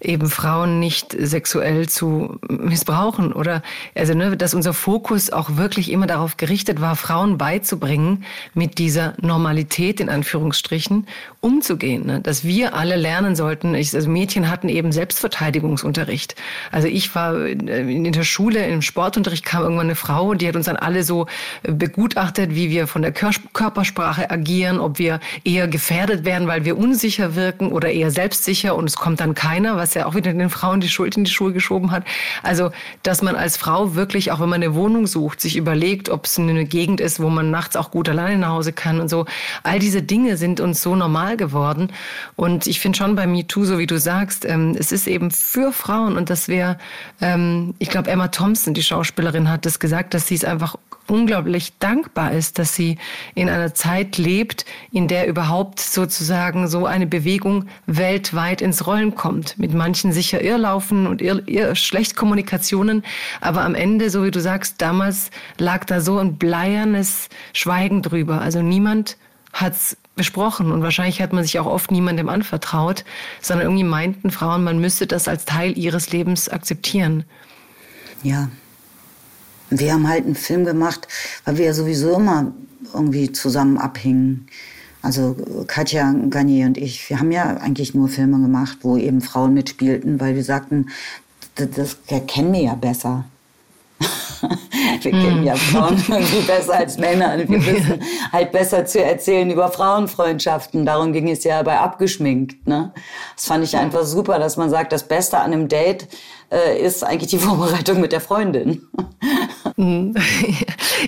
eben Frauen nicht sexuell zu missbrauchen. Oder also, ne, dass unser Fokus auch wirklich immer darauf gerichtet war, Frauen beizubringen, mit dieser Normalität in Anführungsstrichen umzugehen. Ne? Dass wir alle lernen sollten, ich, also Mädchen hatten eben Selbstverteidigungsunterricht. Also ich war in der Schule, im Sportunterricht kam irgendwann eine Frau, die hat uns dann alle so begutachtet, wie wir von der Körpersprache agieren, ob wir eher gefährdet werden, weil wir unsicher wirken oder eher selbstsicher und es kommt dann keiner, was ja auch wieder den Frauen die Schuld in die Schuhe geschoben hat. Also, dass man als Frau wirklich, auch wenn man eine Wohnung sucht, sich überlegt, ob es eine Gegend ist, wo man nachts auch gut alleine nach Hause kann und so. All diese Dinge sind uns so normal geworden. Und ich finde schon bei MeToo, so wie du sagst, ähm, es ist eben für Frauen und das wäre, ähm, ich glaube, Emma Thompson, die Schauspielerin, hat das gesagt, dass sie es einfach unglaublich dankbar ist, dass sie in einer Zeit lebt, in der überhaupt sozusagen so eine Bewegung weltweit ins Rollen kommt. Mit manchen sicher Irrlaufen und irr, irr schlecht Kommunikationen, aber am Ende, so wie du sagst, damals lag da so ein bleiernes Schweigen drüber. Also niemand hat's besprochen und wahrscheinlich hat man sich auch oft niemandem anvertraut, sondern irgendwie meinten Frauen, man müsste das als Teil ihres Lebens akzeptieren. Ja, wir haben halt einen Film gemacht, weil wir ja sowieso immer irgendwie zusammen abhingen. Also Katja Garnier und ich, wir haben ja eigentlich nur Filme gemacht, wo eben Frauen mitspielten, weil wir sagten, das, das kennen wir ja besser. wir kennen ja Frauen irgendwie besser als Männer. wir wissen halt besser zu erzählen über Frauenfreundschaften. Darum ging es ja bei Abgeschminkt. Ne? Das fand ich einfach super, dass man sagt, das Beste an einem Date äh, ist eigentlich die Vorbereitung mit der Freundin. Mhm.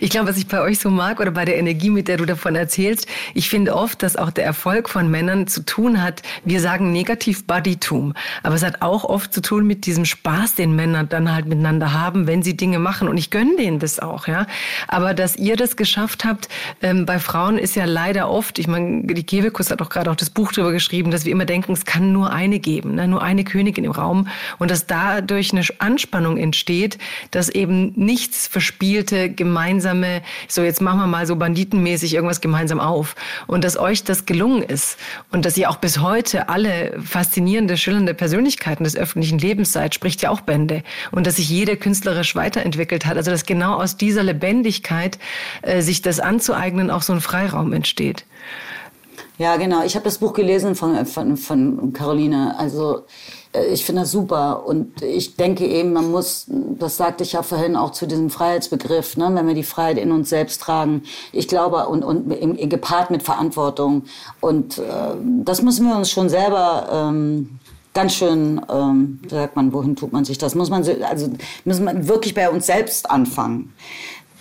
Ich glaube, was ich bei euch so mag oder bei der Energie, mit der du davon erzählst, ich finde oft, dass auch der Erfolg von Männern zu tun hat, wir sagen negativ Bodytum, aber es hat auch oft zu tun mit diesem Spaß, den Männer dann halt miteinander haben, wenn sie Dinge machen. Und ich gönne denen das auch, ja. Aber dass ihr das geschafft habt, ähm, bei Frauen ist ja leider oft, ich meine, die Kebekus hat auch gerade auch das Buch darüber geschrieben, dass wir immer denken, es kann nur eine geben, ne? nur eine Königin im Raum und dass dadurch eine Anspannung entsteht, dass eben nichts verspielte, gemeinsame, so jetzt machen wir mal so banditenmäßig irgendwas gemeinsam auf. Und dass euch das gelungen ist und dass ihr auch bis heute alle faszinierende, schillernde Persönlichkeiten des öffentlichen Lebens seid, spricht ja auch Bände. Und dass sich jeder künstlerisch weiterentwickelt hat. Also dass genau aus dieser Lebendigkeit äh, sich das anzueignen auch so ein Freiraum entsteht. Ja, genau. Ich habe das Buch gelesen von, von, von Caroline. Also ich finde das super. Und ich denke eben, man muss, das sagte ich ja vorhin auch zu diesem Freiheitsbegriff, ne, wenn wir die Freiheit in uns selbst tragen. Ich glaube, und, und im, gepaart mit Verantwortung. Und äh, das müssen wir uns schon selber ähm, ganz schön, ähm, sagt man, wohin tut man sich das? Muss man, also müssen wir wirklich bei uns selbst anfangen.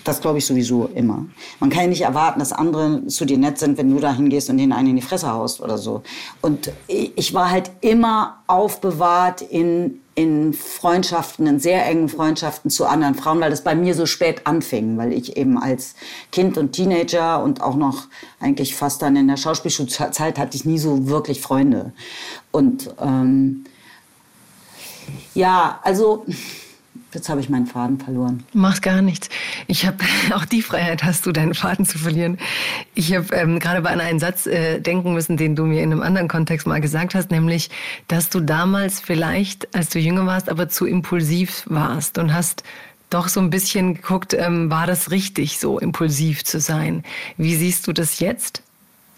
Das glaube ich sowieso immer. Man kann ja nicht erwarten, dass andere zu dir nett sind, wenn du da hingehst und denen einen in die Fresse haust oder so. Und ich war halt immer aufbewahrt in, in Freundschaften, in sehr engen Freundschaften zu anderen Frauen, weil das bei mir so spät anfing, weil ich eben als Kind und Teenager und auch noch eigentlich fast dann in der Schauspielschulzeit hatte ich nie so wirklich Freunde. Und ähm, ja, also Jetzt habe ich meinen Faden verloren. Macht gar nichts. Ich habe auch die Freiheit, hast du deinen Faden zu verlieren. Ich habe ähm, gerade bei einem Satz äh, denken müssen, den du mir in einem anderen Kontext mal gesagt hast, nämlich, dass du damals vielleicht, als du jünger warst, aber zu impulsiv warst und hast doch so ein bisschen geguckt, ähm, war das richtig, so impulsiv zu sein? Wie siehst du das jetzt?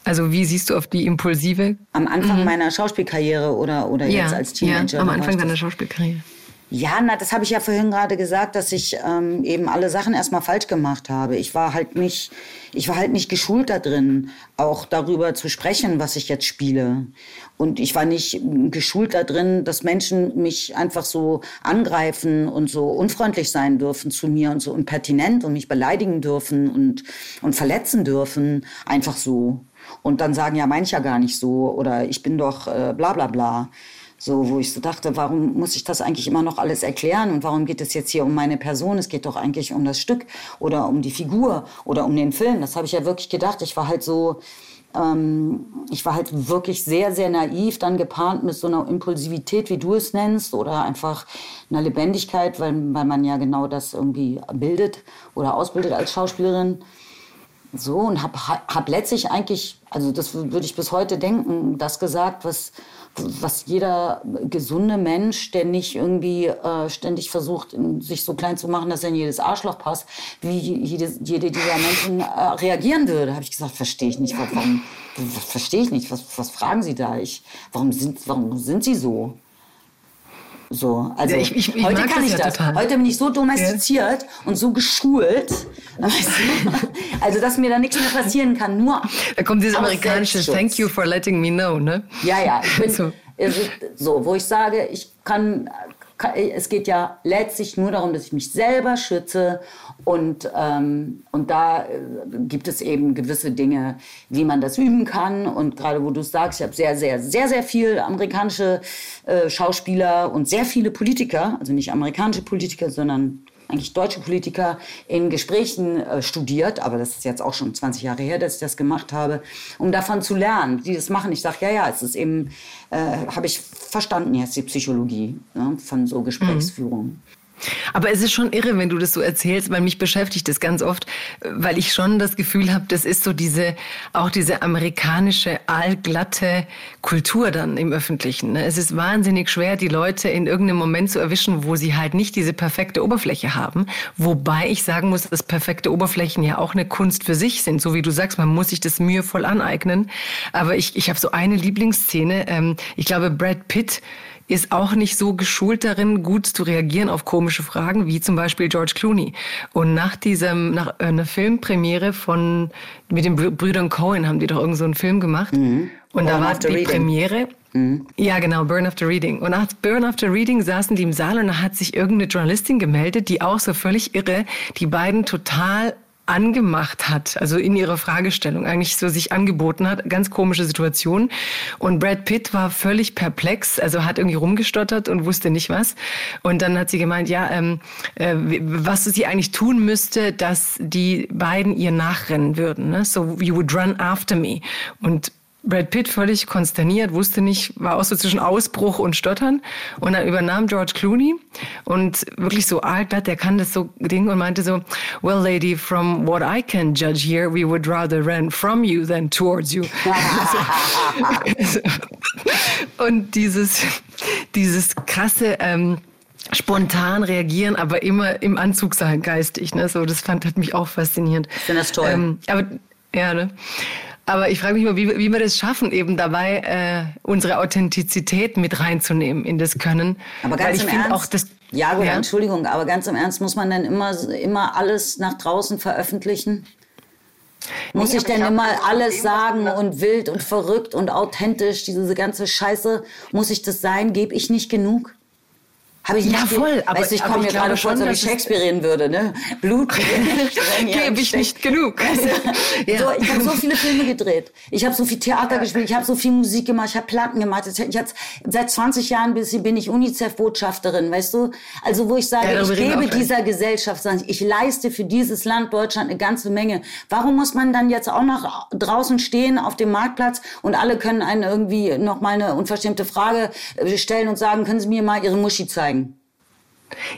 Also wie siehst du auf die impulsive? Am Anfang mhm. meiner Schauspielkarriere oder, oder ja, jetzt als Teenager? Ja, am Anfang deiner Schauspielkarriere. Ja, na, das habe ich ja vorhin gerade gesagt, dass ich ähm, eben alle Sachen erstmal falsch gemacht habe. Ich war halt nicht, ich war halt nicht geschult da drin, auch darüber zu sprechen, was ich jetzt spiele. Und ich war nicht geschult da drin, dass Menschen mich einfach so angreifen und so unfreundlich sein dürfen zu mir und so impertinent und mich beleidigen dürfen und, und verletzen dürfen. Einfach so. Und dann sagen, ja, mein ich ja gar nicht so oder ich bin doch äh, bla bla bla. So, wo ich so dachte, warum muss ich das eigentlich immer noch alles erklären und warum geht es jetzt hier um meine Person? Es geht doch eigentlich um das Stück oder um die Figur oder um den Film. Das habe ich ja wirklich gedacht. Ich war halt so, ähm, ich war halt wirklich sehr, sehr naiv, dann gepaart mit so einer Impulsivität, wie du es nennst, oder einfach einer Lebendigkeit, weil, weil man ja genau das irgendwie bildet oder ausbildet als Schauspielerin. So, und habe hab letztlich eigentlich, also das würde ich bis heute denken, das gesagt, was was jeder gesunde Mensch, der nicht irgendwie äh, ständig versucht, sich so klein zu machen, dass er in jedes Arschloch passt, wie jede, jede dieser Menschen äh, reagieren würde. Habe ich gesagt, verstehe ich nicht. Warum, verstehe ich nicht. Was, was fragen Sie da? Ich, warum, sind, warum sind Sie so? So, also ja, ich, ich, ich heute kann ich das. Total. Heute bin ich so domestiziert ja. und so geschult, also dass mir da nichts mehr passieren kann. Nur da kommt dieses amerikanische Thank you for letting me know, ne? Ja, ja. Ich bin, so. so, wo ich sage, ich kann es geht ja letztlich nur darum, dass ich mich selber schütze und, ähm, und da äh, gibt es eben gewisse Dinge, wie man das üben kann. Und gerade wo du sagst, ich habe sehr, sehr, sehr, sehr viel amerikanische äh, Schauspieler und sehr viele Politiker, also nicht amerikanische Politiker, sondern eigentlich deutsche Politiker in Gesprächen äh, studiert, aber das ist jetzt auch schon 20 Jahre her, dass ich das gemacht habe, um davon zu lernen, die das machen. Ich sage, ja, ja, es ist eben, äh, habe ich verstanden jetzt die Psychologie ne, von so Gesprächsführung. Mhm. Aber es ist schon irre, wenn du das so erzählst, weil mich beschäftigt das ganz oft, weil ich schon das Gefühl habe, das ist so diese, auch diese amerikanische allglatte Kultur dann im Öffentlichen. Ne? Es ist wahnsinnig schwer, die Leute in irgendeinem Moment zu erwischen, wo sie halt nicht diese perfekte Oberfläche haben. Wobei ich sagen muss, dass perfekte Oberflächen ja auch eine Kunst für sich sind. So wie du sagst, man muss sich das mühevoll aneignen. Aber ich, ich habe so eine Lieblingsszene. Ähm, ich glaube, Brad Pitt ist auch nicht so geschult darin, gut zu reagieren auf komische Fragen, wie zum Beispiel George Clooney. Und nach diesem, nach einer Filmpremiere von, mit den Brüdern Cohen haben die doch irgend so einen Film gemacht. Mhm. Und Burn da war die reading. Premiere. Mhm. Ja, genau, Burn After Reading. Und nach Burn After Reading saßen die im Saal und da hat sich irgendeine Journalistin gemeldet, die auch so völlig irre die beiden total angemacht hat, also in ihrer Fragestellung eigentlich so sich angeboten hat, ganz komische Situation. Und Brad Pitt war völlig perplex, also hat irgendwie rumgestottert und wusste nicht was. Und dann hat sie gemeint, ja, ähm, äh, was sie eigentlich tun müsste, dass die beiden ihr nachrennen würden. Ne? So, you would run after me. Und Brad Pitt völlig konsterniert, wusste nicht, war auch so zwischen Ausbruch und Stottern. Und dann übernahm George Clooney und wirklich so altblatt, der kann das so Ding und meinte so, well lady, from what I can judge here, we would rather run from you than towards you. und dieses, dieses krasse, ähm, spontan reagieren, aber immer im Anzug sein geistig. Ne? So, das fand hat mich auch faszinierend. Ich finde das toll. Ähm, aber ja, ne? Aber ich frage mich mal, wie, wie wir das schaffen, eben dabei äh, unsere Authentizität mit reinzunehmen in das Können. Aber ganz Weil ich finde auch das. Ja, gut, ja, Entschuldigung, aber ganz im Ernst, muss man denn immer, immer alles nach draußen veröffentlichen? Muss ich denn immer alles sagen und wild und verrückt und authentisch, diese ganze Scheiße, muss ich das sein? Gebe ich nicht genug? Habe ich nicht ja, voll. Aber weißt, ich komme mir gerade vor, als ich Shakespeare reden würde. Ne? Blut gebe ich nicht genug. ja. so, ich habe so viele Filme gedreht. Ich habe so viel Theater gespielt. Ich habe so viel Musik gemacht. Ich habe Platten gemacht. Ich hab, seit 20 Jahren bin ich UNICEF-Botschafterin. Weißt du? Also wo ich sage, ja, ich gebe dieser Gesellschaft, ich leiste für dieses Land Deutschland eine ganze Menge. Warum muss man dann jetzt auch noch draußen stehen auf dem Marktplatz und alle können einen irgendwie noch mal eine unverschämte Frage stellen und sagen, können Sie mir mal Ihre Muschi zeigen?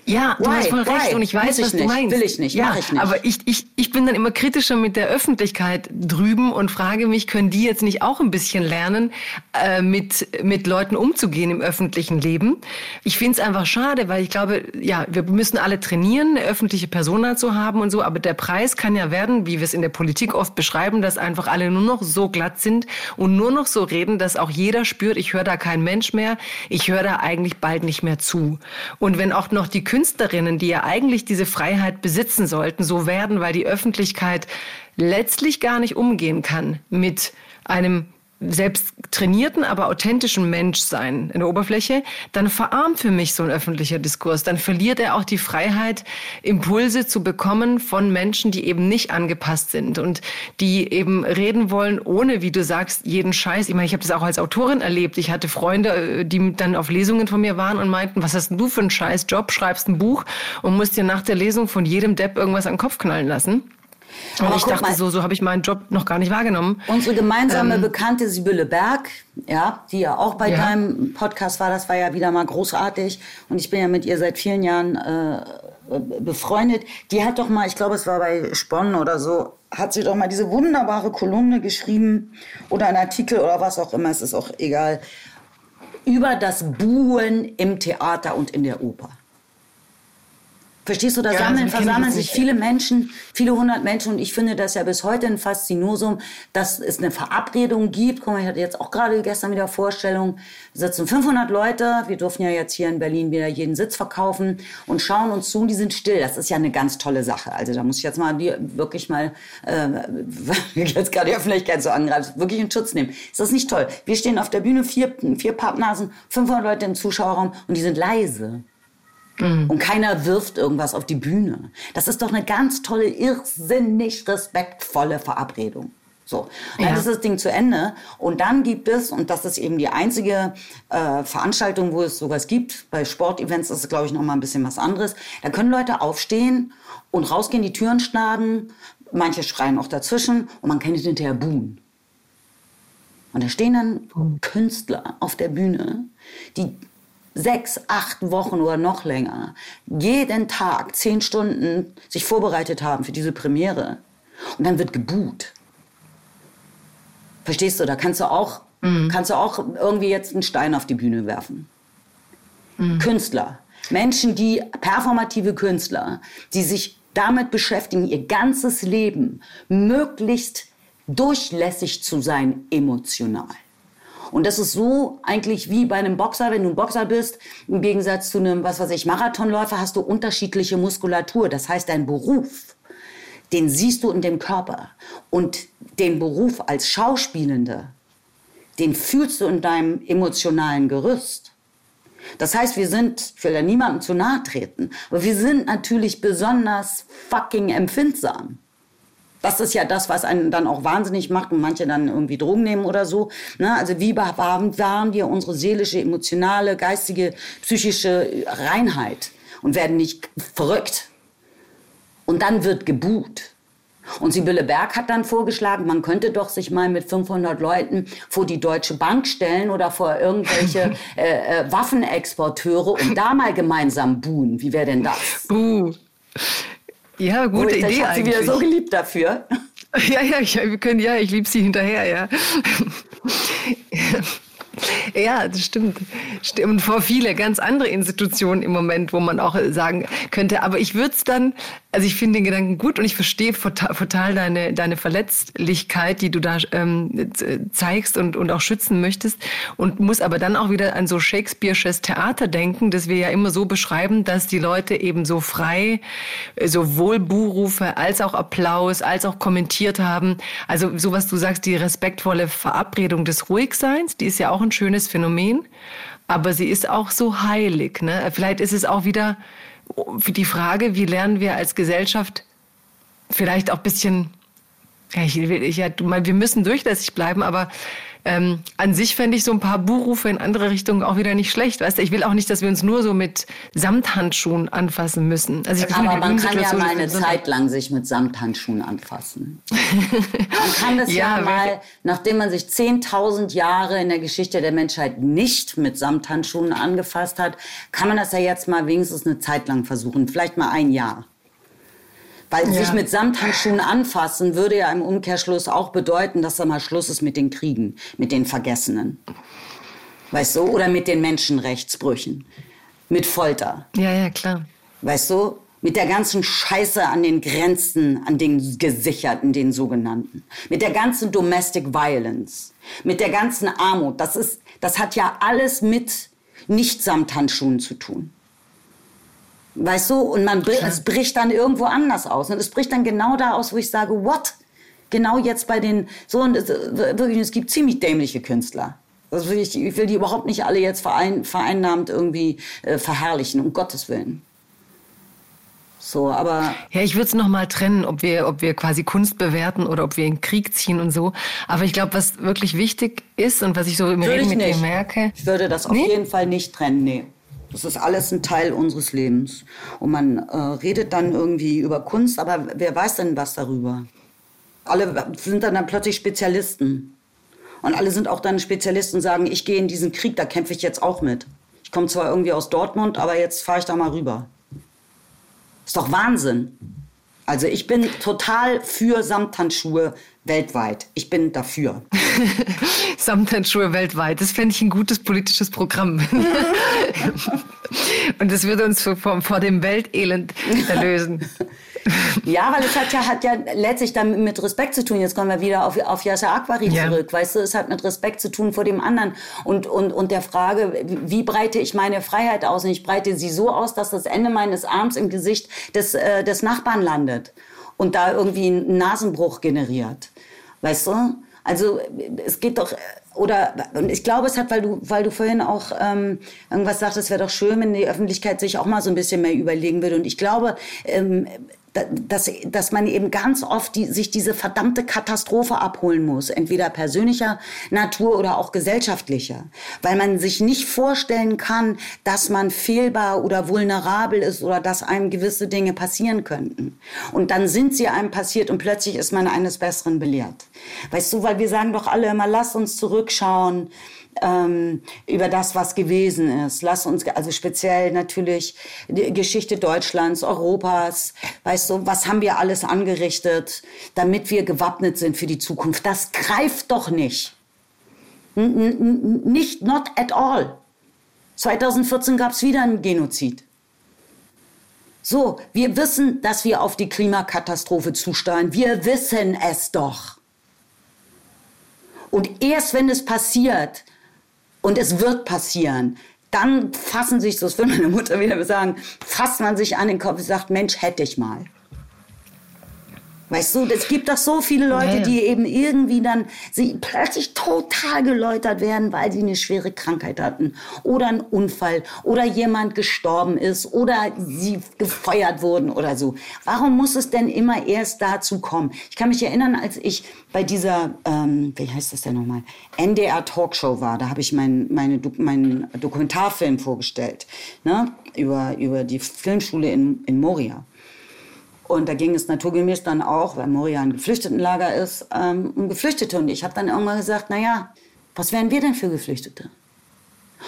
Ja, du Why? hast voll recht Why? und ich weiß, ich was nicht. du meinst. Will ich nicht, ja, mach ich nicht. Aber ich, ich, ich bin dann immer kritischer mit der Öffentlichkeit drüben und frage mich, können die jetzt nicht auch ein bisschen lernen, äh, mit, mit Leuten umzugehen im öffentlichen Leben? Ich finde es einfach schade, weil ich glaube, ja, wir müssen alle trainieren, eine öffentliche Persona zu haben und so, aber der Preis kann ja werden, wie wir es in der Politik oft beschreiben, dass einfach alle nur noch so glatt sind und nur noch so reden, dass auch jeder spürt, ich höre da kein Mensch mehr, ich höre da eigentlich bald nicht mehr zu. Und wenn auch noch die Künstlerinnen, die ja eigentlich diese Freiheit besitzen sollten, so werden, weil die Öffentlichkeit letztlich gar nicht umgehen kann mit einem selbst trainierten, aber authentischen Menschsein in der Oberfläche, dann verarmt für mich so ein öffentlicher Diskurs. Dann verliert er auch die Freiheit, Impulse zu bekommen von Menschen, die eben nicht angepasst sind und die eben reden wollen, ohne, wie du sagst, jeden Scheiß. Ich meine, ich habe das auch als Autorin erlebt. Ich hatte Freunde, äh, die dann auf Lesungen von mir waren und meinten, was hast denn du für einen scheiß Job? Schreibst ein Buch und musst dir nach der Lesung von jedem Depp irgendwas an den Kopf knallen lassen. Und Aber ich dachte mal, so, so habe ich meinen Job noch gar nicht wahrgenommen. Unsere gemeinsame ähm, Bekannte Sibylle Berg, ja, die ja auch bei ja. deinem Podcast war, das war ja wieder mal großartig. Und ich bin ja mit ihr seit vielen Jahren äh, befreundet. Die hat doch mal, ich glaube, es war bei Spon oder so, hat sie doch mal diese wunderbare Kolumne geschrieben oder ein Artikel oder was auch immer, es ist auch egal, über das Buhen im Theater und in der Oper. Verstehst du, da ja, sammeln, also versammeln sich viele Menschen, viele hundert Menschen und ich finde das ja bis heute ein Faszinosum, dass es eine Verabredung gibt. Guck mal, ich hatte jetzt auch gerade gestern wieder Vorstellung, sitzen 500 Leute, wir dürfen ja jetzt hier in Berlin wieder jeden Sitz verkaufen und schauen uns zu und die sind still. Das ist ja eine ganz tolle Sache. Also da muss ich jetzt mal die, wirklich mal, äh, jetzt gerade die Öffentlichkeit so angreifen, wirklich in Schutz nehmen. Ist das nicht toll? Wir stehen auf der Bühne, vier, vier Pappnasen, 500 Leute im Zuschauerraum und die sind leise. Mhm. Und keiner wirft irgendwas auf die Bühne. Das ist doch eine ganz tolle, irrsinnig respektvolle Verabredung. So, dann ja. ist das Ding zu Ende. Und dann gibt es, und das ist eben die einzige äh, Veranstaltung, wo es sowas gibt, bei Sportevents ist es, glaube ich, noch mal ein bisschen was anderes. Da können Leute aufstehen und rausgehen, die Türen schlagen. Manche schreien auch dazwischen und man kann hinterher buhen. Und da stehen dann Künstler auf der Bühne, die sechs, acht Wochen oder noch länger jeden Tag zehn Stunden sich vorbereitet haben für diese Premiere. Und dann wird gebuht. Verstehst du? Da kannst du auch, mhm. kannst du auch irgendwie jetzt einen Stein auf die Bühne werfen. Mhm. Künstler. Menschen, die, performative Künstler, die sich damit beschäftigen, ihr ganzes Leben möglichst durchlässig zu sein, emotional. Und das ist so eigentlich wie bei einem Boxer, wenn du ein Boxer bist, im Gegensatz zu einem, was weiß ich, Marathonläufer, hast du unterschiedliche Muskulatur. Das heißt, dein Beruf, den siehst du in dem Körper. Und den Beruf als Schauspielende, den fühlst du in deinem emotionalen Gerüst. Das heißt, wir sind, ich will ja niemandem zu nahe treten, aber wir sind natürlich besonders fucking empfindsam. Das ist ja das, was einen dann auch wahnsinnig macht und manche dann irgendwie Drogen nehmen oder so. Ne? Also wie bewahren wir unsere seelische, emotionale, geistige, psychische Reinheit und werden nicht verrückt. Und dann wird gebuht. Und Sibylle Berg hat dann vorgeschlagen, man könnte doch sich mal mit 500 Leuten vor die Deutsche Bank stellen oder vor irgendwelche äh, äh, Waffenexporteure und da mal gemeinsam buhen. Wie wäre denn das? Buh. Ja, gute ich, Idee ich habe sie wieder so geliebt dafür. Ja, ja, ich, wir können, ja, ich liebe sie hinterher, ja. Ja, das stimmt. Und vor viele ganz andere Institutionen im Moment, wo man auch sagen könnte, aber ich würde es dann, also ich finde den Gedanken gut und ich verstehe total deine, deine Verletzlichkeit, die du da ähm, zeigst und, und auch schützen möchtest und muss aber dann auch wieder an so Shakespeare'sches Theater denken, das wir ja immer so beschreiben, dass die Leute eben so frei sowohl Buhrufe als auch Applaus, als auch kommentiert haben. Also so was du sagst, die respektvolle Verabredung des Ruhigseins, die ist ja auch ein schönes Phänomen, aber sie ist auch so heilig. Ne? Vielleicht ist es auch wieder die Frage, wie lernen wir als Gesellschaft vielleicht auch ein bisschen, ja, ich, ich, ja, wir müssen durchlässig bleiben, aber ähm, an sich fände ich so ein paar Buchrufe in andere Richtungen auch wieder nicht schlecht. Weißt du, ich will auch nicht, dass wir uns nur so mit Samthandschuhen anfassen müssen. Also ich Aber man kann ja mal eine Zeit lang sich mit Samthandschuhen anfassen. man kann das ja, ja mal, nachdem man sich 10.000 Jahre in der Geschichte der Menschheit nicht mit Samthandschuhen angefasst hat, kann man das ja jetzt mal wenigstens eine Zeit lang versuchen. Vielleicht mal ein Jahr. Weil ja. sich mit Samthandschuhen anfassen würde ja im Umkehrschluss auch bedeuten, dass da mal Schluss ist mit den Kriegen, mit den Vergessenen. Weißt du? Oder mit den Menschenrechtsbrüchen. Mit Folter. Ja, ja, klar. Weißt du? Mit der ganzen Scheiße an den Grenzen, an den Gesicherten, den sogenannten. Mit der ganzen Domestic Violence. Mit der ganzen Armut. Das ist, das hat ja alles mit Nicht-Samthandschuhen zu tun. Weißt du, und man, es bricht dann irgendwo anders aus. Und es bricht dann genau da aus, wo ich sage, what? Genau jetzt bei den, so, und es, wirklich, es gibt ziemlich dämliche Künstler. Also will ich, ich will die überhaupt nicht alle jetzt verein, vereinnahmt irgendwie äh, verherrlichen, um Gottes Willen. So, aber. Ja, ich würde es nochmal trennen, ob wir, ob wir quasi Kunst bewerten oder ob wir in Krieg ziehen und so. Aber ich glaube, was wirklich wichtig ist und was ich so im Reden mit dir merke. Ich würde das nee? auf jeden Fall nicht trennen, nee. Das ist alles ein Teil unseres Lebens. Und man äh, redet dann irgendwie über Kunst, aber wer weiß denn was darüber? Alle sind dann, dann plötzlich Spezialisten. Und alle sind auch dann Spezialisten und sagen, ich gehe in diesen Krieg, da kämpfe ich jetzt auch mit. Ich komme zwar irgendwie aus Dortmund, aber jetzt fahre ich da mal rüber. Ist doch Wahnsinn. Also ich bin total für Samthandschuhe weltweit. Ich bin dafür. Samthandschuhe weltweit. Das fände ich ein gutes politisches Programm. Und das würde uns vor, vor dem Weltelend erlösen. Ja, weil es hat ja, hat ja letztlich dann mit Respekt zu tun. Jetzt kommen wir wieder auf, auf Yasser Aquari ja. zurück. Weißt du, es hat mit Respekt zu tun vor dem anderen und, und, und der Frage, wie breite ich meine Freiheit aus? Und ich breite sie so aus, dass das Ende meines Arms im Gesicht des, äh, des Nachbarn landet und da irgendwie einen Nasenbruch generiert. Weißt du? Also es geht doch oder und ich glaube, es hat, weil du, weil du vorhin auch ähm, irgendwas sagtest, es wäre doch schön, wenn die Öffentlichkeit sich auch mal so ein bisschen mehr überlegen würde. Und ich glaube, ähm, dass, dass man eben ganz oft die, sich diese verdammte Katastrophe abholen muss, entweder persönlicher Natur oder auch gesellschaftlicher, weil man sich nicht vorstellen kann, dass man fehlbar oder vulnerabel ist oder dass einem gewisse Dinge passieren könnten. Und dann sind sie einem passiert und plötzlich ist man eines Besseren belehrt. Weißt du, weil wir sagen doch alle immer, lass uns zurückschauen ähm, über das, was gewesen ist. Lass uns, also speziell natürlich die Geschichte Deutschlands, Europas, weißt du, was haben wir alles angerichtet, damit wir gewappnet sind für die Zukunft. Das greift doch nicht. N nicht, not at all. 2014 gab es wieder einen Genozid. So, wir wissen, dass wir auf die Klimakatastrophe zusteuern. Wir wissen es doch. Und erst wenn es passiert, und es wird passieren. Dann fassen sich, so das würde meine Mutter wieder sagen, fasst man sich an den Kopf und sagt, Mensch, hätte ich mal. Weißt du, es gibt doch so viele Leute, ja. die eben irgendwie dann sie plötzlich total geläutert werden, weil sie eine schwere Krankheit hatten oder einen Unfall oder jemand gestorben ist oder sie gefeuert wurden oder so. Warum muss es denn immer erst dazu kommen? Ich kann mich erinnern, als ich bei dieser, ähm, wie heißt das denn nochmal, NDR Talkshow war, da habe ich meinen meine, meinen Dokumentarfilm vorgestellt, ne? über, über die Filmschule in, in Moria. Und da ging es naturgemäß dann auch, weil Moria ein Geflüchtetenlager ist, ähm, um Geflüchtete. Und ich habe dann irgendwann gesagt, naja, was wären wir denn für Geflüchtete?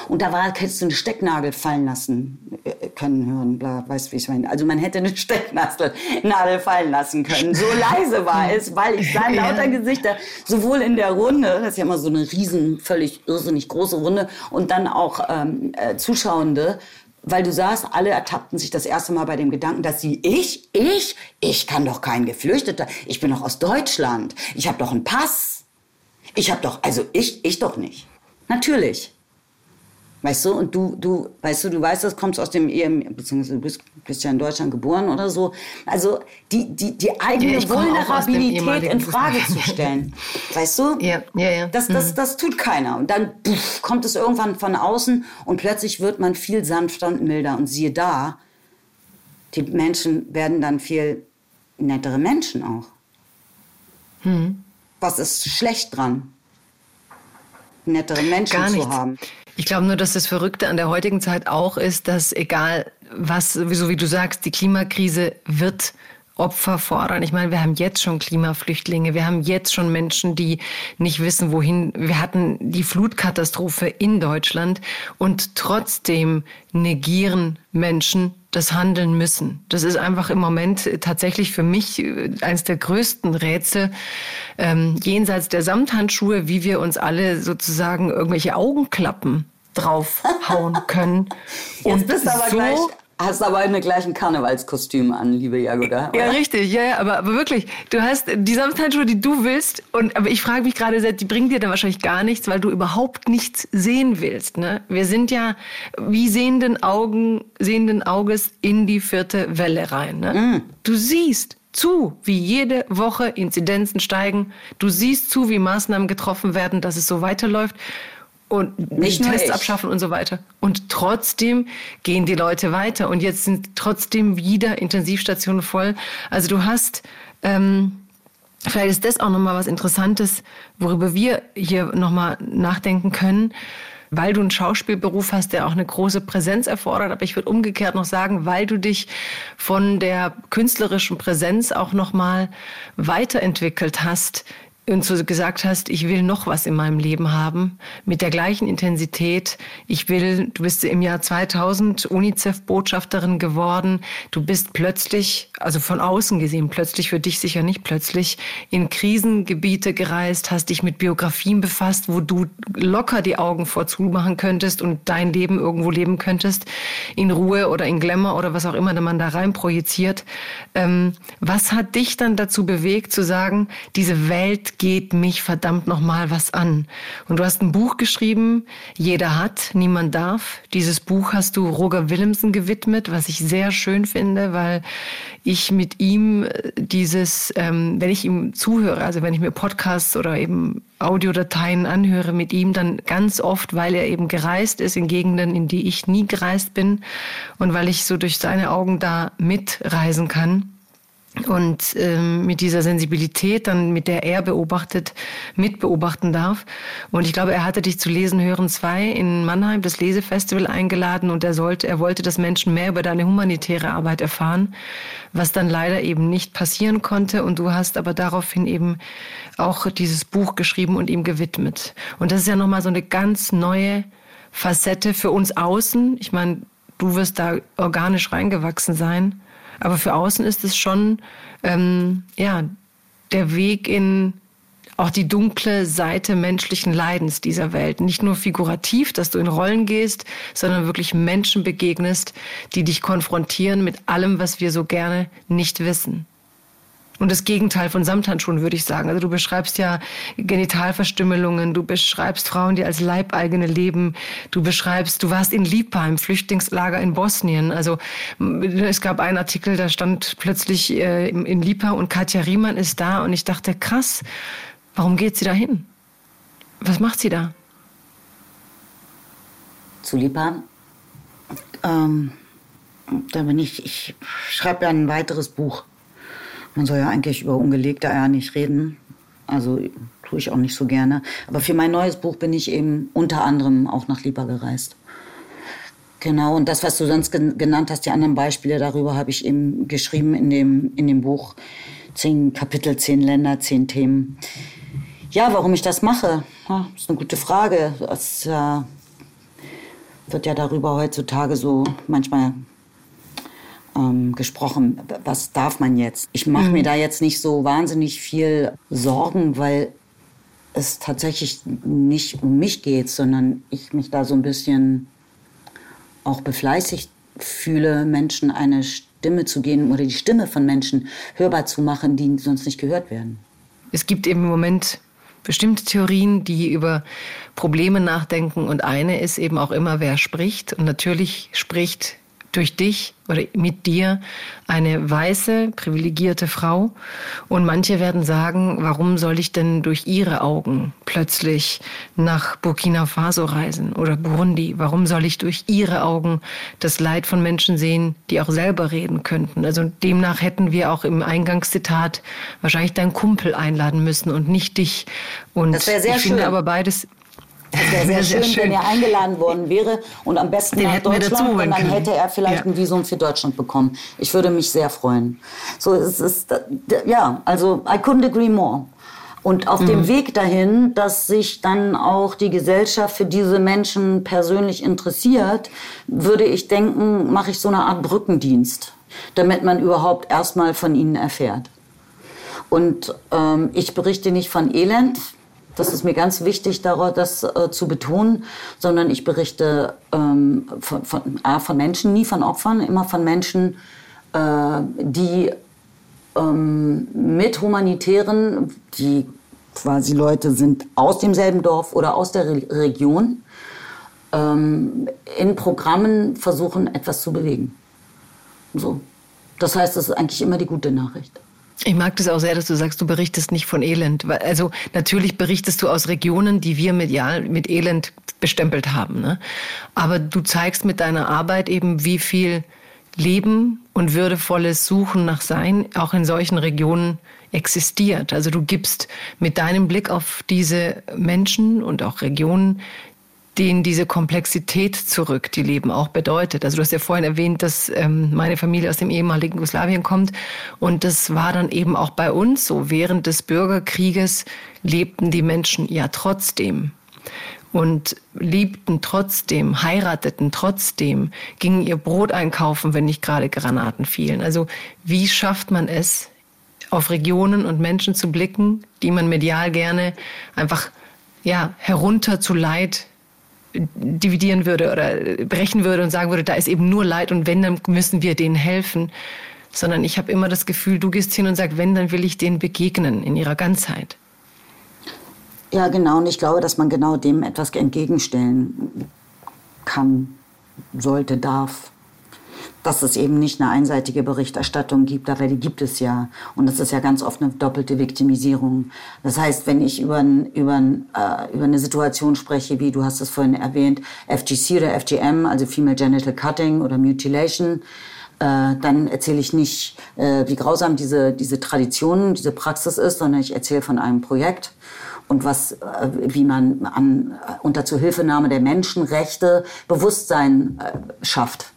Und da war, hättest du eine Stecknadel fallen lassen äh, können hören, bla, weißt wie ich meine. Also man hätte eine Stecknadel fallen lassen können. So leise war es, weil ich sah lauter Gesichter, sowohl in der Runde, das ist ja immer so eine riesen, völlig irrsinnig große Runde, und dann auch ähm, äh, Zuschauende, weil du sahst, alle ertappten sich das erste Mal bei dem Gedanken, dass sie, ich, ich, ich kann doch kein Geflüchteter, ich bin doch aus Deutschland, ich habe doch einen Pass, ich habe doch, also ich, ich doch nicht. Natürlich. Weißt du, und du, du, weißt du, du weißt, das kommt aus dem EM, beziehungsweise du bist, bist ja in Deutschland geboren oder so. Also die, die, die eigene ja, Vulnerabilität in Frage zu stellen. Weißt du? Ja, ja, ja. Das, das, mhm. das tut keiner. Und dann puff, kommt es irgendwann von außen und plötzlich wird man viel sanfter und milder. Und siehe da, die Menschen werden dann viel nettere Menschen auch. Mhm. Was ist schlecht dran? nettere Menschen zu haben. Ich glaube nur, dass das Verrückte an der heutigen Zeit auch ist, dass egal was, so wie du sagst, die Klimakrise wird Opfer fordern. Ich meine, wir haben jetzt schon Klimaflüchtlinge, wir haben jetzt schon Menschen, die nicht wissen, wohin. Wir hatten die Flutkatastrophe in Deutschland und trotzdem negieren Menschen das Handeln müssen. Das ist einfach im Moment tatsächlich für mich äh, eines der größten Rätsel, ähm, jenseits der Samthandschuhe, wie wir uns alle sozusagen irgendwelche Augenklappen draufhauen können. Jetzt und bist aber so gleich Hast aber in der gleichen Karnevalskostüm an, liebe Jagoda. Ja, richtig, ja, ja, aber, aber wirklich, du hast die Samthandschuhe, die du willst, und aber ich frage mich gerade, die bringen dir dann wahrscheinlich gar nichts, weil du überhaupt nichts sehen willst. Ne? Wir sind ja wie sehenden Augen, sehenden Auges in die vierte Welle rein. Ne? Mm. Du siehst zu, wie jede Woche Inzidenzen steigen. Du siehst zu, wie Maßnahmen getroffen werden, dass es so weiterläuft und nicht die Tests abschaffen und so weiter. Und trotzdem gehen die Leute weiter und jetzt sind trotzdem wieder Intensivstationen voll. Also du hast ähm, Vielleicht ist das auch nochmal was Interessantes, worüber wir hier nochmal nachdenken können, weil du einen Schauspielberuf hast, der auch eine große Präsenz erfordert. Aber ich würde umgekehrt noch sagen, weil du dich von der künstlerischen Präsenz auch nochmal weiterentwickelt hast und so gesagt hast, ich will noch was in meinem Leben haben, mit der gleichen Intensität. Ich will, du bist im Jahr 2000 UNICEF-Botschafterin geworden. Du bist plötzlich, also von außen gesehen, plötzlich für dich sicher nicht plötzlich, in Krisengebiete gereist, hast dich mit Biografien befasst, wo du locker die Augen vorzumachen könntest und dein Leben irgendwo leben könntest, in Ruhe oder in Glamour oder was auch immer man da rein projiziert. Ähm, was hat dich dann dazu bewegt zu sagen, diese Welt geht mich verdammt noch mal was an. Und du hast ein Buch geschrieben, Jeder hat, niemand darf. Dieses Buch hast du Roger Willemsen gewidmet, was ich sehr schön finde, weil ich mit ihm äh, dieses, ähm, wenn ich ihm zuhöre, also wenn ich mir Podcasts oder eben Audiodateien anhöre mit ihm, dann ganz oft, weil er eben gereist ist in Gegenden, in die ich nie gereist bin und weil ich so durch seine Augen da mitreisen kann und ähm, mit dieser Sensibilität dann, mit der er beobachtet, mitbeobachten darf. Und ich glaube, er hatte dich zu Lesen hören zwei in Mannheim, das Lesefestival eingeladen und er sollte, er wollte, dass Menschen mehr über deine humanitäre Arbeit erfahren, was dann leider eben nicht passieren konnte. Und du hast aber daraufhin eben auch dieses Buch geschrieben und ihm gewidmet. Und das ist ja nochmal so eine ganz neue Facette für uns außen. Ich meine, du wirst da organisch reingewachsen sein. Aber für außen ist es schon ähm, ja, der Weg in auch die dunkle Seite menschlichen Leidens dieser Welt. Nicht nur figurativ, dass du in Rollen gehst, sondern wirklich Menschen begegnest, die dich konfrontieren mit allem, was wir so gerne nicht wissen. Und das Gegenteil von Samthandschuhen, würde ich sagen. Also du beschreibst ja Genitalverstümmelungen, du beschreibst Frauen, die als Leibeigene leben, du beschreibst, du warst in Lipa, im Flüchtlingslager in Bosnien. Also es gab einen Artikel, da stand plötzlich äh, in Lipa und Katja Riemann ist da und ich dachte, krass, warum geht sie da hin? Was macht sie da? Zu Lipa? Ähm, da bin ich, ich schreibe ja ein weiteres Buch man soll ja eigentlich über ungelegte Eier nicht reden. Also tue ich auch nicht so gerne. Aber für mein neues Buch bin ich eben unter anderem auch nach Lipa gereist. Genau, und das, was du sonst genannt hast, die anderen Beispiele darüber, habe ich eben geschrieben in dem, in dem Buch. Zehn Kapitel, zehn Länder, zehn Themen. Ja, warum ich das mache, ja, ist eine gute Frage. Es äh, wird ja darüber heutzutage so manchmal ähm, gesprochen, was darf man jetzt? Ich mache mhm. mir da jetzt nicht so wahnsinnig viel Sorgen, weil es tatsächlich nicht um mich geht, sondern ich mich da so ein bisschen auch befleißigt fühle, Menschen eine Stimme zu geben oder die Stimme von Menschen hörbar zu machen, die sonst nicht gehört werden. Es gibt im Moment bestimmte Theorien, die über Probleme nachdenken und eine ist eben auch immer, wer spricht. Und natürlich spricht durch dich oder mit dir eine weiße, privilegierte Frau. Und manche werden sagen, warum soll ich denn durch ihre Augen plötzlich nach Burkina Faso reisen oder Burundi? Warum soll ich durch ihre Augen das Leid von Menschen sehen, die auch selber reden könnten? Also demnach hätten wir auch im Eingangszitat wahrscheinlich deinen Kumpel einladen müssen und nicht dich. Und das wäre sehr ich schön. finde aber beides Es wäre sehr, sehr, schön, wenn er eingeladen worden wäre und am besten Den nach Deutschland und dann hätte er vielleicht ja. ein Visum für Deutschland bekommen. Ich würde mich sehr freuen. So es ist ja, also I couldn't agree more. Und auf mhm. dem Weg dahin, dass sich dann auch die Gesellschaft für diese Menschen persönlich interessiert, würde ich denken, mache ich so eine Art Brückendienst, damit man überhaupt erstmal von ihnen erfährt. Und ähm, ich berichte nicht von Elend, das ist mir ganz wichtig, das äh, zu betonen, sondern ich berichte ähm, von, von, äh, von, Menschen, nie von Opfern, immer von Menschen, äh, die ähm, mit Humanitären, die quasi Leute sind aus demselben Dorf oder aus der Re Region, ähm, in Programmen versuchen, etwas zu bewegen. So. Das heißt, das ist eigentlich immer die gute Nachricht. Ich mag das auch sehr, dass du sagst, du berichtest nicht von Elend. Also natürlich berichtest du aus Regionen, die wir medial mit Elend bestempelt haben. Ne? Aber du zeigst mit deiner Arbeit eben, wie viel Leben und würdevolles Suchen nach Sein auch in solchen Regionen existiert. Also du gibst mit deinem Blick auf diese Menschen und auch Regionen denen diese Komplexität zurück, die Leben auch bedeutet. Also du hast ja vorhin erwähnt, dass ähm, meine Familie aus dem ehemaligen Jugoslawien kommt und das war dann eben auch bei uns so. Während des Bürgerkrieges lebten die Menschen ja trotzdem und liebten trotzdem, heirateten trotzdem, gingen ihr Brot einkaufen, wenn nicht gerade Granaten fielen. Also wie schafft man es, auf Regionen und Menschen zu blicken, die man medial gerne einfach ja, herunter zu Leid dividieren würde oder brechen würde und sagen würde, da ist eben nur Leid und wenn, dann müssen wir denen helfen. Sondern ich habe immer das Gefühl, du gehst hin und sagst, wenn, dann will ich denen begegnen in ihrer Ganzheit. Ja, genau. Und ich glaube, dass man genau dem etwas entgegenstellen kann, sollte, darf. Dass es eben nicht eine einseitige Berichterstattung gibt, aber die gibt es ja. Und das ist ja ganz oft eine doppelte Viktimisierung. Das heißt, wenn ich über, ein, über, ein, äh, über eine Situation spreche, wie du hast es vorhin erwähnt, FGC oder FGM, also Female Genital Cutting oder Mutilation, äh, dann erzähle ich nicht, äh, wie grausam diese, diese Tradition, diese Praxis ist, sondern ich erzähle von einem Projekt und was, äh, wie man an, unter Zuhilfenahme der Menschenrechte Bewusstsein äh, schafft.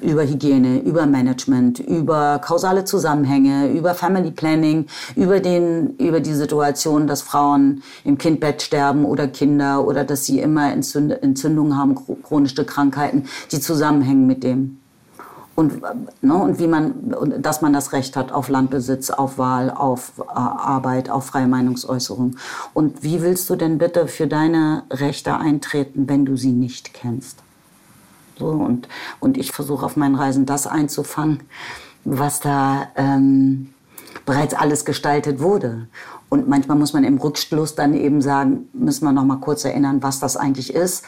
Über Hygiene, über Management, über kausale Zusammenhänge, über Family Planning, über, den, über die Situation, dass Frauen im Kindbett sterben oder Kinder oder dass sie immer Entzündungen haben, chronische Krankheiten, die zusammenhängen mit dem und, ne, und wie man, dass man das Recht hat auf Landbesitz, auf Wahl, auf äh, Arbeit, auf freie Meinungsäußerung. Und wie willst du denn bitte für deine Rechte eintreten, wenn du sie nicht kennst? So, und, und ich versuche auf meinen Reisen das einzufangen, was da ähm, bereits alles gestaltet wurde. Und manchmal muss man im Rückschluss dann eben sagen, müssen wir noch mal kurz erinnern, was das eigentlich ist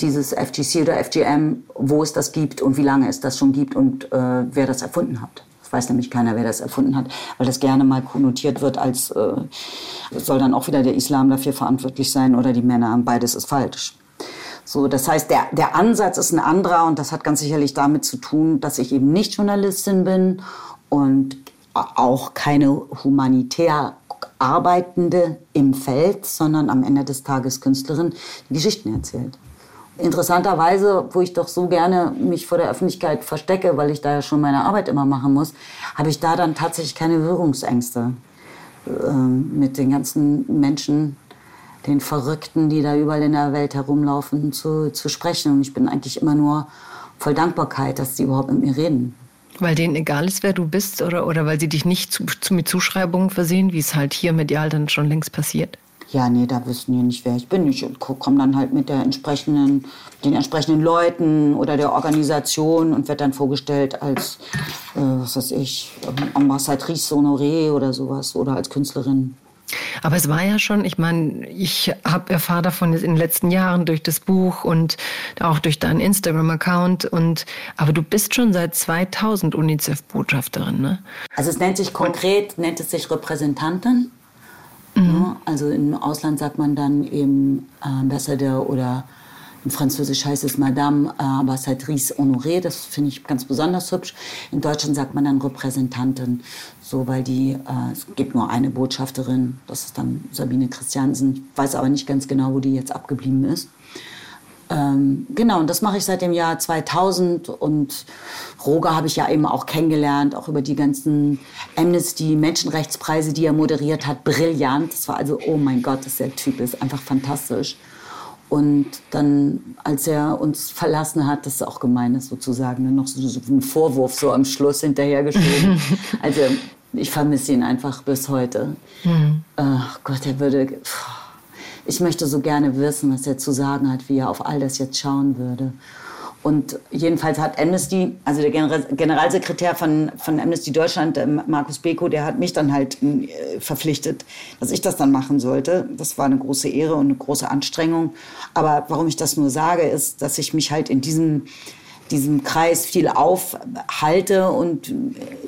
dieses FGC oder FGM, wo es das gibt und wie lange es das schon gibt und äh, wer das erfunden hat. Das weiß nämlich keiner, wer das erfunden hat, weil das gerne mal konnotiert wird als, äh, soll dann auch wieder der Islam dafür verantwortlich sein oder die Männer. Beides ist falsch. So, das heißt, der, der Ansatz ist ein anderer und das hat ganz sicherlich damit zu tun, dass ich eben nicht Journalistin bin und auch keine humanitär Arbeitende im Feld, sondern am Ende des Tages Künstlerin, die Geschichten erzählt. Interessanterweise, wo ich doch so gerne mich vor der Öffentlichkeit verstecke, weil ich da ja schon meine Arbeit immer machen muss, habe ich da dann tatsächlich keine Berührungsängste äh, mit den ganzen Menschen, den Verrückten, die da überall in der Welt herumlaufen, zu, zu sprechen. Und ich bin eigentlich immer nur voll Dankbarkeit, dass die überhaupt mit mir reden. Weil denen egal ist, wer du bist oder, oder weil sie dich nicht zu, zu, mit Zuschreibungen versehen, wie es halt hier medial dann schon längst passiert? ja, nee, da wissen die nicht, wer ich bin. Ich komme dann halt mit der entsprechenden, den entsprechenden Leuten oder der Organisation und werde dann vorgestellt als, äh, was weiß ich, Ambassadrice Honoré oder sowas oder als Künstlerin. Aber es war ja schon, ich meine, ich habe erfahren davon in den letzten Jahren durch das Buch und auch durch deinen Instagram-Account und aber du bist schon seit 2000 UNICEF-Botschafterin, ne? Also es nennt sich konkret, nennt es sich Repräsentantin. Mhm. Also im Ausland sagt man dann eben Ambassador oder In Französisch heißt es Madame Ambassadrice Honoré, das finde ich ganz besonders hübsch. In Deutschland sagt man dann Repräsentantin, so weil die, äh, es gibt nur eine Botschafterin, das ist dann Sabine Christiansen. Ich weiß aber nicht ganz genau, wo die jetzt abgeblieben ist. Ähm, genau, und das mache ich seit dem Jahr 2000 und Roger habe ich ja eben auch kennengelernt, auch über die ganzen Amnesty-Menschenrechtspreise, die er moderiert hat. Brillant. Das war also, oh mein Gott, das der Typ ist einfach fantastisch. Und dann, als er uns verlassen hat, das ist auch gemein, ist sozusagen noch so, so ein Vorwurf so am Schluss hinterhergeschoben. also ich vermisse ihn einfach bis heute. Mhm. Ach Gott, er würde... Ich möchte so gerne wissen, was er zu sagen hat, wie er auf all das jetzt schauen würde. Und jedenfalls hat Amnesty, also der Generalsekretär von, von Amnesty Deutschland, Markus Beko, der hat mich dann halt äh, verpflichtet, dass ich das dann machen sollte. Das war eine große Ehre und eine große Anstrengung. Aber warum ich das nur sage, ist, dass ich mich halt in diesem diesem Kreis viel aufhalte und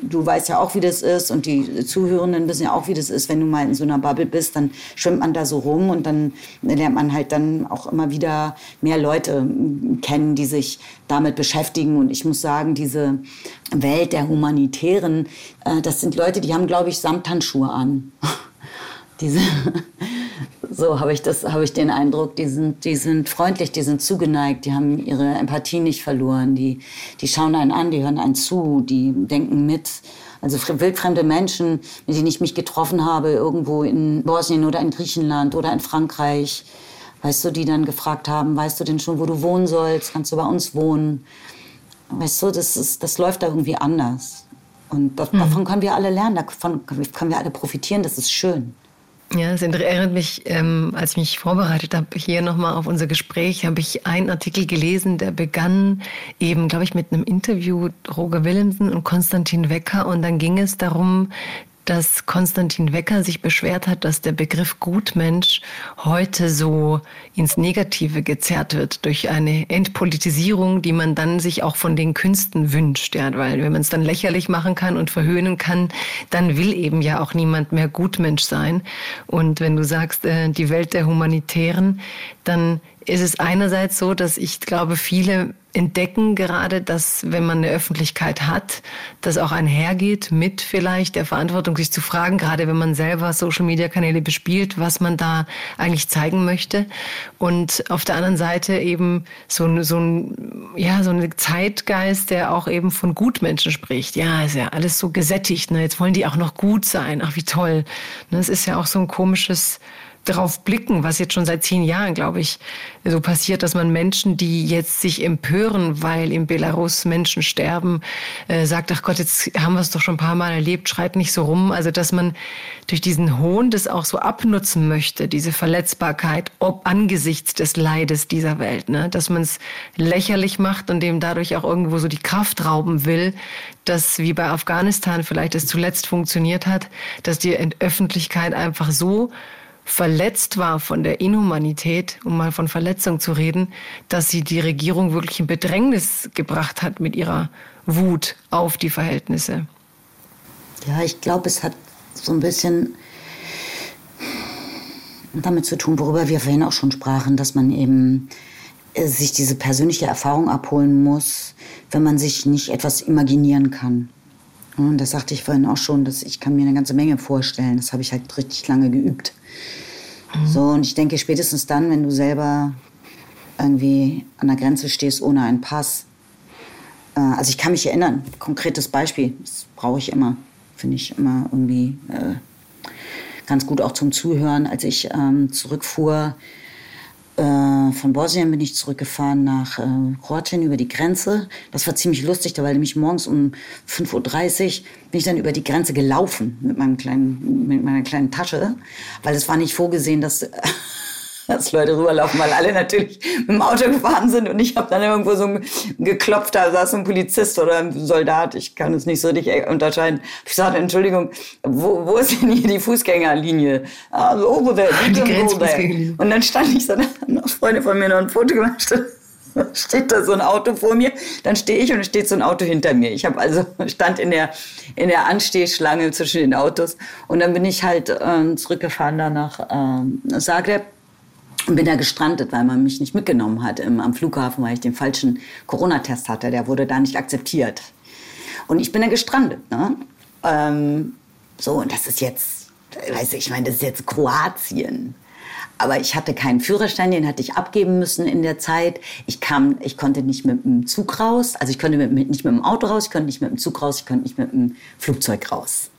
du weißt ja auch, wie das ist und die Zuhörenden wissen ja auch, wie das ist, wenn du mal in so einer Bubble bist, dann schwimmt man da so rum und dann lernt man halt dann auch immer wieder mehr Leute kennen, die sich damit beschäftigen und ich muss sagen, diese Welt der Humanitären, äh, das sind Leute, die haben, glaube ich, Samthandschuhe an. diese so habe ich das, habe ich den Eindruck, die sind, die sind freundlich, die sind zugeneigt, die haben ihre Empathie nicht verloren, die, die schauen einen an, die hören einen zu, die denken mit. Also wildfremde Menschen, mit denen ich mich getroffen habe, irgendwo in Bosnien oder in Griechenland oder in Frankreich, weißt du, die dann gefragt haben, weißt du denn schon, wo du wohnen sollst, kannst du bei uns wohnen? Weißt du, das, ist, das läuft da irgendwie anders. Und mhm. davon können wir alle lernen, davon können wir alle profitieren, das ist schön. Ja, es erinnert mich, ähm, als ich mich vorbereitet habe, hier nochmal auf unser Gespräch, habe ich einen Artikel gelesen, der begann eben, glaube ich, mit einem Interview Roger Willemsen und Konstantin Wecker. Und dann ging es darum, dass Konstantin Wecker sich beschwert hat, dass der Begriff Gutmensch heute so ins Negative gezerrt wird durch eine Entpolitisierung, die man dann sich auch von den Künsten wünscht. Ja, weil wenn man es dann lächerlich machen kann und verhöhnen kann, dann will eben ja auch niemand mehr Gutmensch sein. Und wenn du sagst, äh, die Welt der Humanitären, dann ist es einerseits so, dass ich glaube, viele entdecken gerade, dass wenn man eine Öffentlichkeit hat, das auch einhergeht mit vielleicht der Verantwortung, sich zu fragen, gerade wenn man selber Social-Media-Kanäle bespielt, was man da eigentlich zeigen möchte. Und auf der anderen Seite eben so, so ein, ja, so ein Zeitgeist, der auch eben von Gutmenschen spricht. Ja, ist ja alles so gesättigt. Ne? Jetzt wollen die auch noch gut sein. Ach, wie toll. Ne? Es ist ja auch so ein komisches darauf blicken, was jetzt schon seit zehn Jahren, glaube ich, so passiert, dass man Menschen, die jetzt sich empören, weil in Belarus Menschen sterben, äh, sagt, ach Gott, jetzt haben wir es doch schon ein paar Mal erlebt, schreit nicht so rum. Also, dass man durch diesen Hohn das auch so abnutzen möchte, diese Verletzbarkeit, ob angesichts des Leides dieser Welt, ne? dass man es lächerlich macht und dem dadurch auch irgendwo so die Kraft rauben will, dass wie bei Afghanistan vielleicht es zuletzt funktioniert hat, dass die Öffentlichkeit einfach so verletzt war von der Inhumanität, um mal von Verletzung zu reden, dass sie die Regierung wirklich in Bedrängnis gebracht hat mit ihrer Wut auf die Verhältnisse. Ja, ich glaube, es hat so ein bisschen damit zu tun, worüber wir vorhin auch schon sprachen, dass man eben äh, sich diese persönliche Erfahrung abholen muss, wenn man sich nicht etwas imaginieren kann. Und das sagte ich vorhin auch schon, dass ich kann mir eine ganze Menge vorstellen. Das habe ich halt richtig lange geübt. Mhm. So, und ich denke, spätestens dann, wenn du selber irgendwie an der Grenze stehst ohne einen Pass. Äh, also ich kann mich erinnern, konkretes Beispiel, das brauche ich immer, finde ich immer irgendwie äh, ganz gut auch zum Zuhören. Als ich ähm, zurückfuhr äh, von Bosnien bin ich zurückgefahren nach äh, Kroatien über die Grenze. Das war ziemlich lustig, da war nämlich morgens um 5.30 Uhr bin ich dann über die Grenze gelaufen mit, meinem kleinen, mit meiner kleinen Tasche, weil es war nicht vorgesehen, dass dass Leute rüberlaufen, weil alle natürlich mit dem Auto gefahren sind und ich habe dann irgendwo so geklopft, da saß ein Polizist oder ein Soldat, ich kann es nicht so richtig unterscheiden. Ich sagte, Entschuldigung, wo, wo ist denn hier die Fußgängerlinie? Also, over there, die Grenzfußgängerlinie. Und dann stand ich so, da noch Freunde von mir noch ein Foto gemacht steht da so ein Auto vor mir, dann stehe ich und es steht so ein Auto hinter mir. Ich habe also stand in der in der Anstehschlange zwischen den Autos und dann bin ich halt äh, zurückgefahren da nach äh, Zagreb und bin da gestrandet, weil man mich nicht mitgenommen hat im, am Flughafen, weil ich den falschen Corona-Test hatte. Der wurde da nicht akzeptiert. Und ich bin da gestrandet. Ne? Ähm, so, und das ist jetzt, weiß ich, ich meine, das ist jetzt Kroatien. Aber ich hatte keinen Führerschein, den hatte ich abgeben müssen in der Zeit. Ich kam, ich konnte nicht mit dem Zug raus, also ich konnte mit, nicht mit dem Auto raus, ich konnte nicht mit dem Zug raus, ich konnte nicht mit dem Flugzeug raus.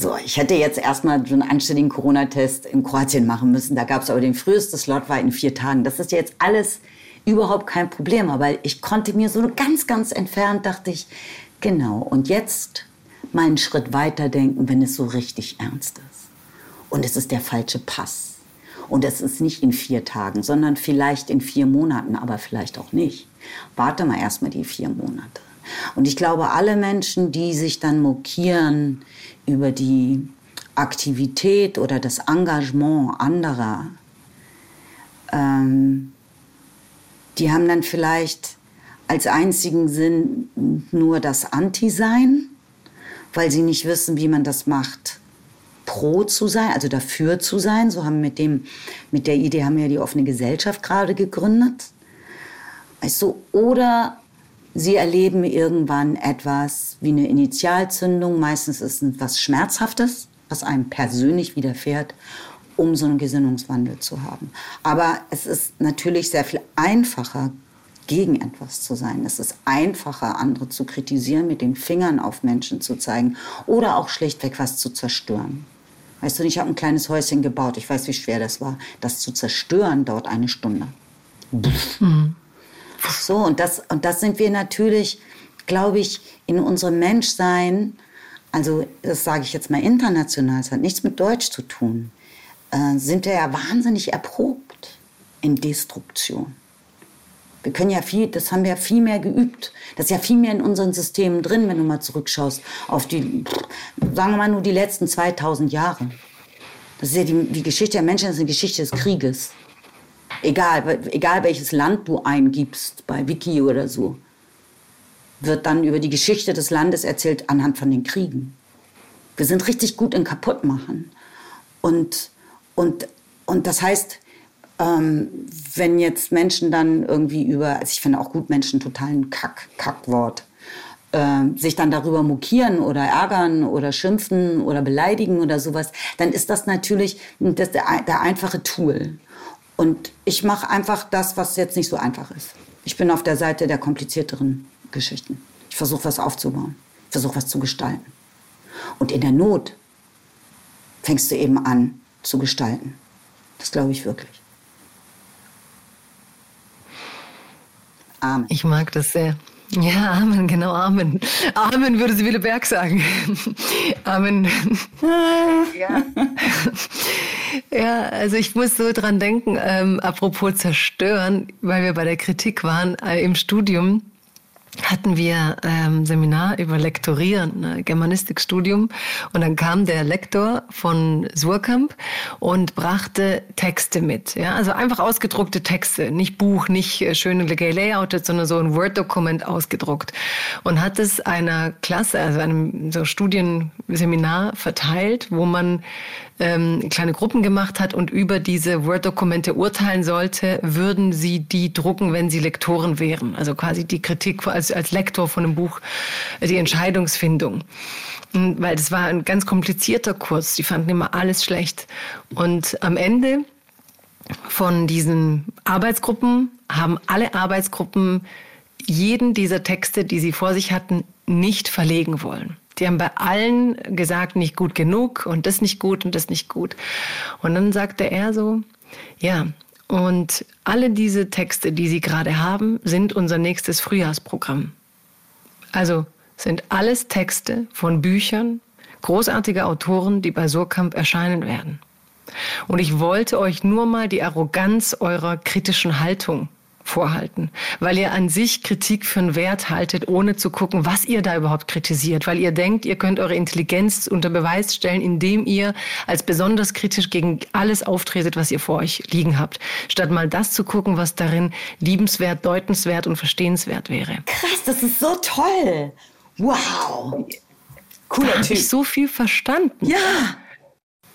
So, ich hätte jetzt erstmal so einen anständigen Corona-Test in Kroatien machen müssen. Da gab es aber den frühesten Slot war in vier Tagen. Das ist jetzt alles überhaupt kein Problem. Aber ich konnte mir so ganz, ganz entfernt, dachte ich, genau. Und jetzt mal einen Schritt weiter denken, wenn es so richtig ernst ist. Und es ist der falsche Pass. Und es ist nicht in vier Tagen, sondern vielleicht in vier Monaten, aber vielleicht auch nicht. Warte mal erstmal die vier Monate. Und ich glaube, alle Menschen, die sich dann mokieren über die Aktivität oder das Engagement anderer, ähm, die haben dann vielleicht als einzigen Sinn nur das Anti-Sein weil sie nicht wissen, wie man das macht, pro zu sein, also dafür zu sein. So haben mit dem, mit der Idee haben wir ja die offene Gesellschaft gerade gegründet. Weißt du, oder sie erleben irgendwann etwas wie eine Initialzündung. Meistens ist es etwas Schmerzhaftes, was einem persönlich widerfährt, um so einen Gesinnungswandel zu haben. Aber es ist natürlich sehr viel einfacher, gegen etwas zu sein. Es ist einfacher, andere zu kritisieren, mit den Fingern auf Menschen zu zeigen oder auch schlichtweg was zu zerstören. Weißt du, ich habe ein kleines Häuschen gebaut. Ich weiß, wie schwer das war. Das zu zerstören dauert eine Stunde. Mhm. So, und das, und das sind wir natürlich, glaube ich, in unserem Menschsein, also das sage ich jetzt mal international, es hat nichts mit Deutsch zu tun, äh, sind wir ja wahnsinnig erprobt in Destruktion. Wir können ja viel, das haben wir ja viel mehr geübt. Das ist ja viel mehr in unseren Systemen drin, wenn du mal zurückschaust auf die, sagen wir mal nur die letzten 2000 Jahre. Das ist ja die, die Geschichte der Menschen, das ist eine Geschichte des Krieges. Egal, egal welches Land du eingibst, bei Wiki oder so, wird dann über die Geschichte des Landes erzählt anhand von den Kriegen. Wir sind richtig gut in Kaputtmachen. Und, und, und das heißt, ähm, wenn jetzt Menschen dann irgendwie über, also ich finde auch gut Menschen total ein Kack, Kackwort, äh, sich dann darüber mokieren oder ärgern oder schimpfen oder beleidigen oder sowas, dann ist das natürlich das der, der einfache Tool. Und ich mache einfach das, was jetzt nicht so einfach ist. Ich bin auf der Seite der komplizierteren Geschichten. Ich versuche was aufzubauen, versuche was zu gestalten. Und in der Not fängst du eben an zu gestalten. Das glaube ich wirklich. Amen. Ich mag das sehr. Ja, Amen, genau, Amen. Amen würde Sibylle Berg sagen. Amen. Ja. ja, also ich muss so dran denken, ähm, apropos zerstören, weil wir bei der Kritik waren äh, im Studium hatten wir ähm, Seminar über Lektorieren, ne, Germanistikstudium. Und dann kam der Lektor von Surkamp und brachte Texte mit. Ja? Also einfach ausgedruckte Texte, nicht Buch, nicht äh, schöne layoutet, sondern so ein Word-Dokument ausgedruckt. Und hat es einer Klasse, also einem so Studienseminar verteilt, wo man ähm, kleine Gruppen gemacht hat und über diese Word-Dokumente urteilen sollte, würden sie die drucken, wenn sie Lektoren wären. Also quasi die Kritik als, als Lektor von einem Buch, die Entscheidungsfindung. Weil das war ein ganz komplizierter Kurs. Die fanden immer alles schlecht. Und am Ende von diesen Arbeitsgruppen haben alle Arbeitsgruppen jeden dieser Texte, die sie vor sich hatten, nicht verlegen wollen. Die haben bei allen gesagt, nicht gut genug und das nicht gut und das nicht gut. Und dann sagte er so, ja, und alle diese Texte, die Sie gerade haben, sind unser nächstes Frühjahrsprogramm. Also sind alles Texte von Büchern großartiger Autoren, die bei Surkamp erscheinen werden. Und ich wollte euch nur mal die Arroganz eurer kritischen Haltung vorhalten, weil ihr an sich Kritik für einen Wert haltet, ohne zu gucken, was ihr da überhaupt kritisiert, weil ihr denkt, ihr könnt eure Intelligenz unter Beweis stellen, indem ihr als besonders kritisch gegen alles auftretet, was ihr vor euch liegen habt, statt mal das zu gucken, was darin liebenswert, deutenswert und verstehenswert wäre. Krass, das ist so toll. Wow. Cooler da Typ. ich so viel verstanden. Ja.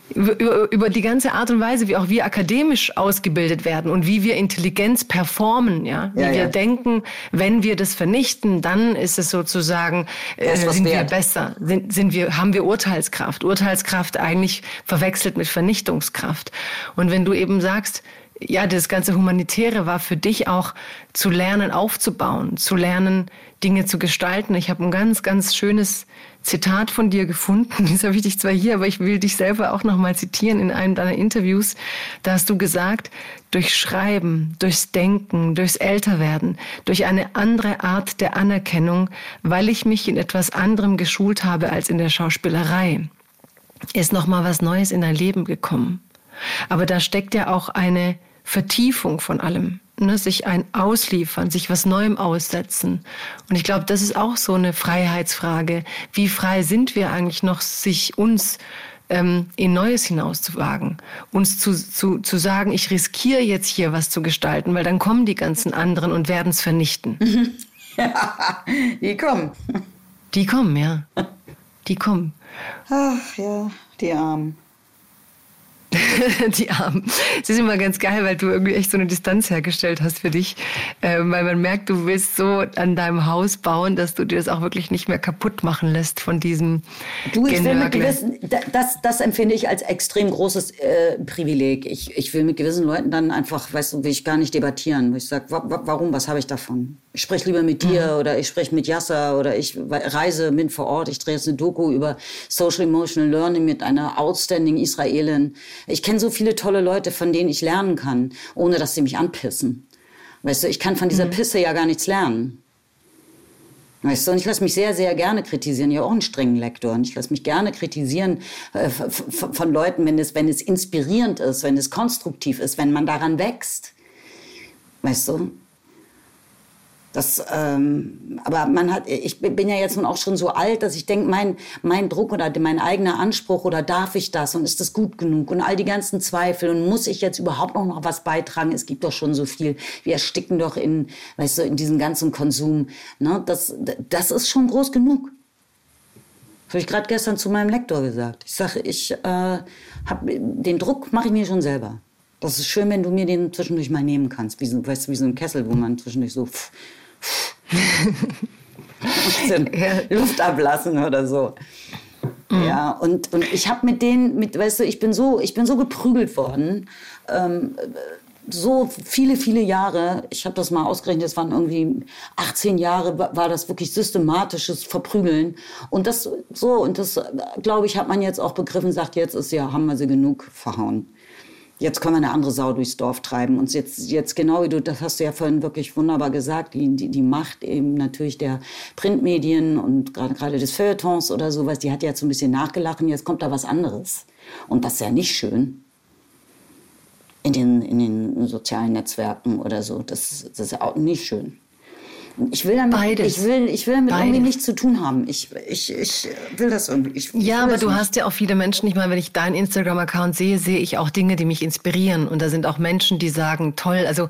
Über, über die ganze Art und Weise, wie auch wir akademisch ausgebildet werden und wie wir Intelligenz performen, ja, wie ja, wir denken, wenn wir das vernichten, dann ist es sozusagen äh, sind wert. wir besser, sind, sind wir haben wir Urteilskraft, Urteilskraft eigentlich verwechselt mit Vernichtungskraft. Und wenn du eben sagst, ja, das ganze Humanitäre war für dich auch zu lernen, aufzubauen, zu lernen, Dinge zu gestalten. Ich habe ein ganz, ganz schönes Zitat von dir gefunden. Das habe ich dich zwar hier, aber ich will dich selber auch nochmal zitieren in einem deiner Interviews. Da hast du gesagt, durch Schreiben, durchs Denken, durchs Älterwerden, durch eine andere Art der Anerkennung, weil ich mich in etwas anderem geschult habe als in der Schauspielerei, ist nochmal was Neues in dein Leben gekommen. Aber da steckt ja auch eine Vertiefung von allem ne, sich ein Ausliefern, sich was Neuem aussetzen. Und ich glaube, das ist auch so eine Freiheitsfrage. Wie frei sind wir eigentlich noch, sich uns ähm, in Neues hinauszuwagen, uns zu, zu, zu sagen, ich riskiere jetzt hier was zu gestalten, weil dann kommen die ganzen anderen und werden es vernichten. Ja, die kommen. Die kommen, ja. Die kommen. Ach ja, die Armen. die Armen. Es ist immer ganz geil, weil du irgendwie echt so eine Distanz hergestellt hast für dich. Äh, weil man merkt, du willst so an deinem Haus bauen, dass du dir das auch wirklich nicht mehr kaputt machen lässt von diesem Du, ich will mit gewissen, das, das empfinde ich als extrem großes äh, Privileg. Ich, ich will mit gewissen Leuten dann einfach, weißt du, will ich gar nicht debattieren. Wo ich sage, wa warum, was habe ich davon? Ich spreche lieber mit dir mhm. oder ich spreche mit Yasser oder ich reise, bin vor Ort. Ich drehe jetzt eine Doku über Social Emotional Learning mit einer outstanding Israelin. Ich kenne so viele tolle Leute, von denen ich lernen kann, ohne dass sie mich anpissen. Weißt du, ich kann von dieser mhm. Pisse ja gar nichts lernen. Weißt du, und ich lasse mich sehr, sehr gerne kritisieren. Ja, auch einen strengen Lektor. Und ich lasse mich gerne kritisieren äh, von Leuten, wenn es, wenn es inspirierend ist, wenn es konstruktiv ist, wenn man daran wächst. Weißt du? Das, ähm, aber man hat, ich bin ja jetzt nun auch schon so alt, dass ich denke, mein, mein Druck oder mein eigener Anspruch oder darf ich das und ist das gut genug und all die ganzen Zweifel und muss ich jetzt überhaupt noch, was beitragen? Es gibt doch schon so viel. Wir ersticken doch in, weißt du, in diesem ganzen Konsum. Ne? Das, das ist schon groß genug. Das habe ich gerade gestern zu meinem Lektor gesagt. Ich sage, ich äh, hab, den Druck mache ich mir schon selber. Das ist schön, wenn du mir den zwischendurch mal nehmen kannst. Wie so, weißt du, wie so ein Kessel, wo man zwischendurch so pff. Luft ablassen oder so. Mhm. Ja, und, und ich habe mit denen, mit, weißt du, ich bin so, ich bin so geprügelt worden. Ähm, so viele, viele Jahre, ich habe das mal ausgerechnet, es waren irgendwie 18 Jahre, war das wirklich systematisches Verprügeln. Und das so, und das, glaube ich, hat man jetzt auch begriffen, sagt, jetzt ist ja, haben wir sie genug verhauen jetzt können wir eine andere Sau durchs Dorf treiben. Und jetzt, jetzt genau wie du, das hast du ja vorhin wirklich wunderbar gesagt, die, die, die Macht eben natürlich der Printmedien und gerade, des Feuilletons oder sowas, die hat ja jetzt so ein bisschen nachgelachen, jetzt kommt da was anderes. Und das ist ja nicht schön. In den, in den sozialen Netzwerken oder so. Das, das ist ja auch nicht schön. Ich will damit, Beides. Ich will, ich will damit Beides. irgendwie nichts zu tun haben. Ich, ich, ich will das irgendwie. Ich, ja, aber du nicht. hast ja auch viele Menschen. Ich meine, wenn ich deinen Instagram-Account sehe, sehe ich auch Dinge, die mich inspirieren. Und da sind auch Menschen, die sagen, toll. Also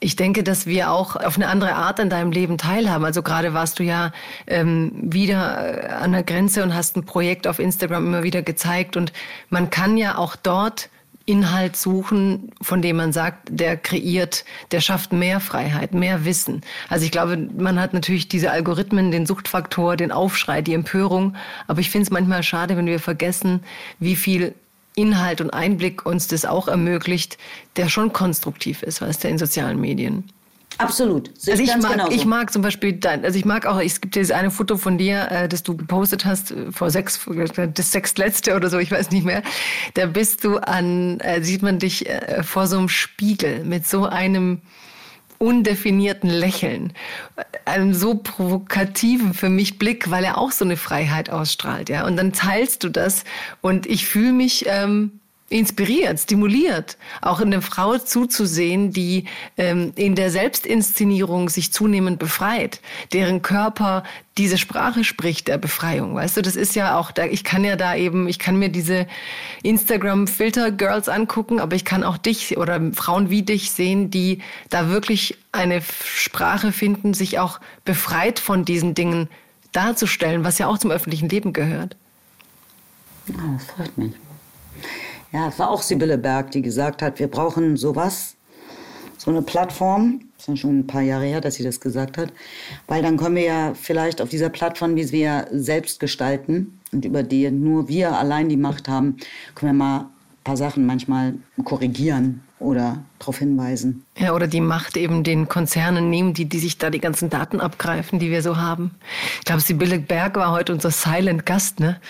ich denke, dass wir auch auf eine andere Art an deinem Leben teilhaben. Also gerade warst du ja ähm, wieder äh, an der Grenze und hast ein Projekt auf Instagram immer wieder gezeigt. Und man kann ja auch dort Inhalt suchen, von dem man sagt, der kreiert, der schafft mehr Freiheit, mehr Wissen. Also ich glaube, man hat natürlich diese Algorithmen, den Suchtfaktor, den Aufschrei, die Empörung. Aber ich finde es manchmal schade, wenn wir vergessen, wie viel Inhalt und Einblick uns das auch ermöglicht, der schon konstruktiv ist, was der in sozialen Medien. Absolut. Also ich mag, genauso. ich mag zum Beispiel, dein, also ich mag auch, es gibt dieses eine Foto von dir, äh, das du gepostet hast äh, vor sechs, das sechstletzte oder so, ich weiß nicht mehr. Da bist du an, äh, sieht man dich äh, vor so einem Spiegel mit so einem undefinierten Lächeln, einem so provokativen für mich Blick, weil er auch so eine Freiheit ausstrahlt, ja. Und dann teilst du das und ich fühle mich ähm, inspiriert, stimuliert, auch in der Frau zuzusehen, die ähm, in der Selbstinszenierung sich zunehmend befreit, deren Körper diese Sprache spricht der Befreiung. Weißt du, das ist ja auch da, ich kann ja da eben, ich kann mir diese Instagram-Filter-Girls angucken, aber ich kann auch dich oder Frauen wie dich sehen, die da wirklich eine Sprache finden, sich auch befreit von diesen Dingen darzustellen, was ja auch zum öffentlichen Leben gehört. Ja, das freut mich. Ja, es war auch Sibylle Berg, die gesagt hat, wir brauchen sowas, so eine Plattform. Das ist schon ein paar Jahre her, dass sie das gesagt hat. Weil dann können wir ja vielleicht auf dieser Plattform, die wir selbst gestalten und über die nur wir allein die Macht haben, können wir mal ein paar Sachen manchmal korrigieren oder darauf hinweisen. Ja, oder die Macht eben den Konzernen nehmen, die, die sich da die ganzen Daten abgreifen, die wir so haben. Ich glaube, Sibylle Berg war heute unser Silent Gast, ne?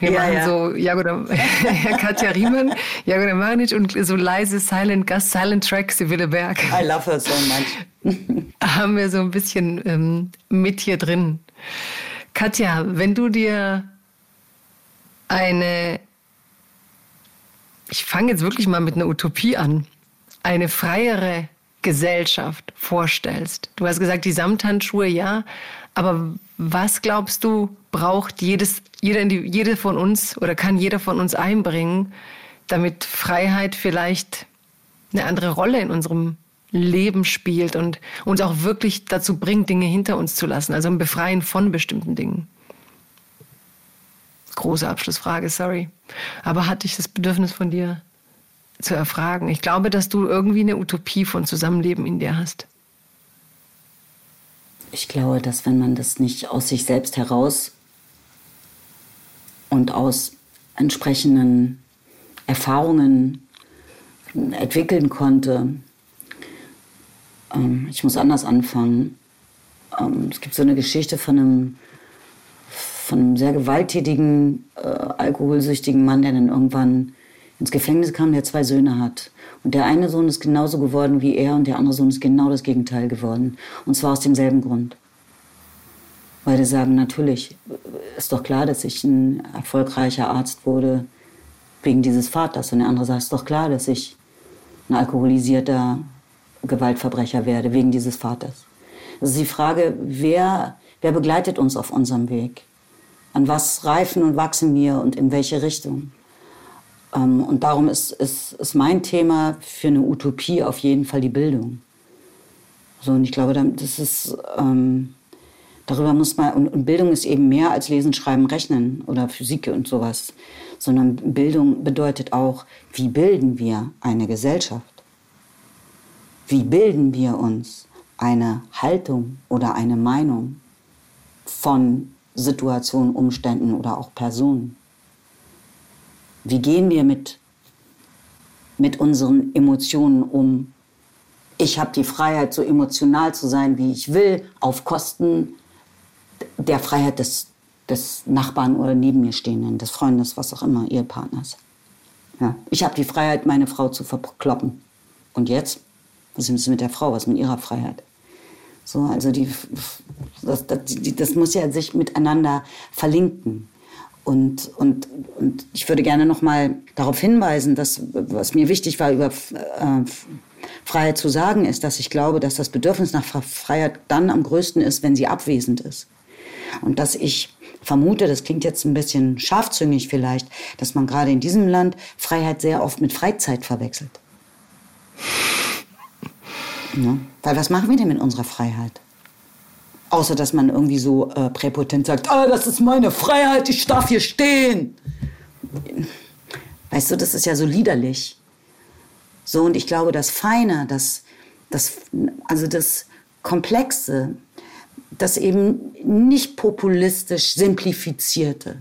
Wir ja, machen ja. so Jagoda, Katja Riemann, Jagoda Marnic und so leise Silent Gast, Silent Track Sibylle Berg. I love her so much. haben wir so ein bisschen ähm, mit hier drin. Katja, wenn du dir eine ich fange jetzt wirklich mal mit einer Utopie an eine freiere Gesellschaft vorstellst. Du hast gesagt, die Samthandschuhe, ja. Aber was glaubst du, braucht jedes, jeder, jede von uns oder kann jeder von uns einbringen, damit Freiheit vielleicht eine andere Rolle in unserem Leben spielt und uns auch wirklich dazu bringt, Dinge hinter uns zu lassen, also ein Befreien von bestimmten Dingen? Große Abschlussfrage, sorry. Aber hatte ich das Bedürfnis von dir zu erfragen. Ich glaube, dass du irgendwie eine Utopie von Zusammenleben in dir hast. Ich glaube, dass wenn man das nicht aus sich selbst heraus und aus entsprechenden Erfahrungen entwickeln konnte, ähm, ich muss anders anfangen. Ähm, es gibt so eine Geschichte von einem, von einem sehr gewalttätigen, äh, alkoholsüchtigen Mann, der dann irgendwann ins Gefängnis kam, der zwei Söhne hat. Und der eine Sohn ist genauso geworden wie er und der andere Sohn ist genau das Gegenteil geworden. Und zwar aus demselben Grund. Weil die sagen, natürlich ist doch klar, dass ich ein erfolgreicher Arzt wurde wegen dieses Vaters. Und der andere sagt, ist doch klar, dass ich ein alkoholisierter Gewaltverbrecher werde wegen dieses Vaters. Das ist die Frage, wer, wer begleitet uns auf unserem Weg? An was reifen und wachsen wir und in welche Richtung? Ähm, und darum ist, ist, ist mein Thema für eine Utopie auf jeden Fall die Bildung. So, und ich glaube, das ist, ähm, darüber muss man, und, und Bildung ist eben mehr als Lesen, Schreiben, Rechnen oder Physik und sowas, sondern Bildung bedeutet auch, wie bilden wir eine Gesellschaft? Wie bilden wir uns eine Haltung oder eine Meinung von Situationen, Umständen oder auch Personen? Wie gehen wir mit, mit unseren Emotionen um? Ich habe die Freiheit, so emotional zu sein, wie ich will, auf Kosten der Freiheit des, des Nachbarn oder neben mir stehenden, des Freundes, was auch immer, Ehepartners. Ja. Ich habe die Freiheit, meine Frau zu verkloppen. Und jetzt? Was ist mit der Frau? Was ist mit ihrer Freiheit? So, also die, das, das, das muss ja sich miteinander verlinken. Und, und, und ich würde gerne noch mal darauf hinweisen, dass was mir wichtig war, über äh, Freiheit zu sagen, ist, dass ich glaube, dass das Bedürfnis nach Freiheit dann am größten ist, wenn sie abwesend ist. Und dass ich vermute, das klingt jetzt ein bisschen scharfzüngig vielleicht, dass man gerade in diesem Land Freiheit sehr oft mit Freizeit verwechselt. Ja? Weil was machen wir denn mit unserer Freiheit? Außer dass man irgendwie so äh, präpotent sagt, ah, das ist meine Freiheit, ich darf hier stehen. Weißt du, das ist ja so liederlich. So, und ich glaube, das Feine, das, das, also das Komplexe, das eben nicht populistisch simplifizierte,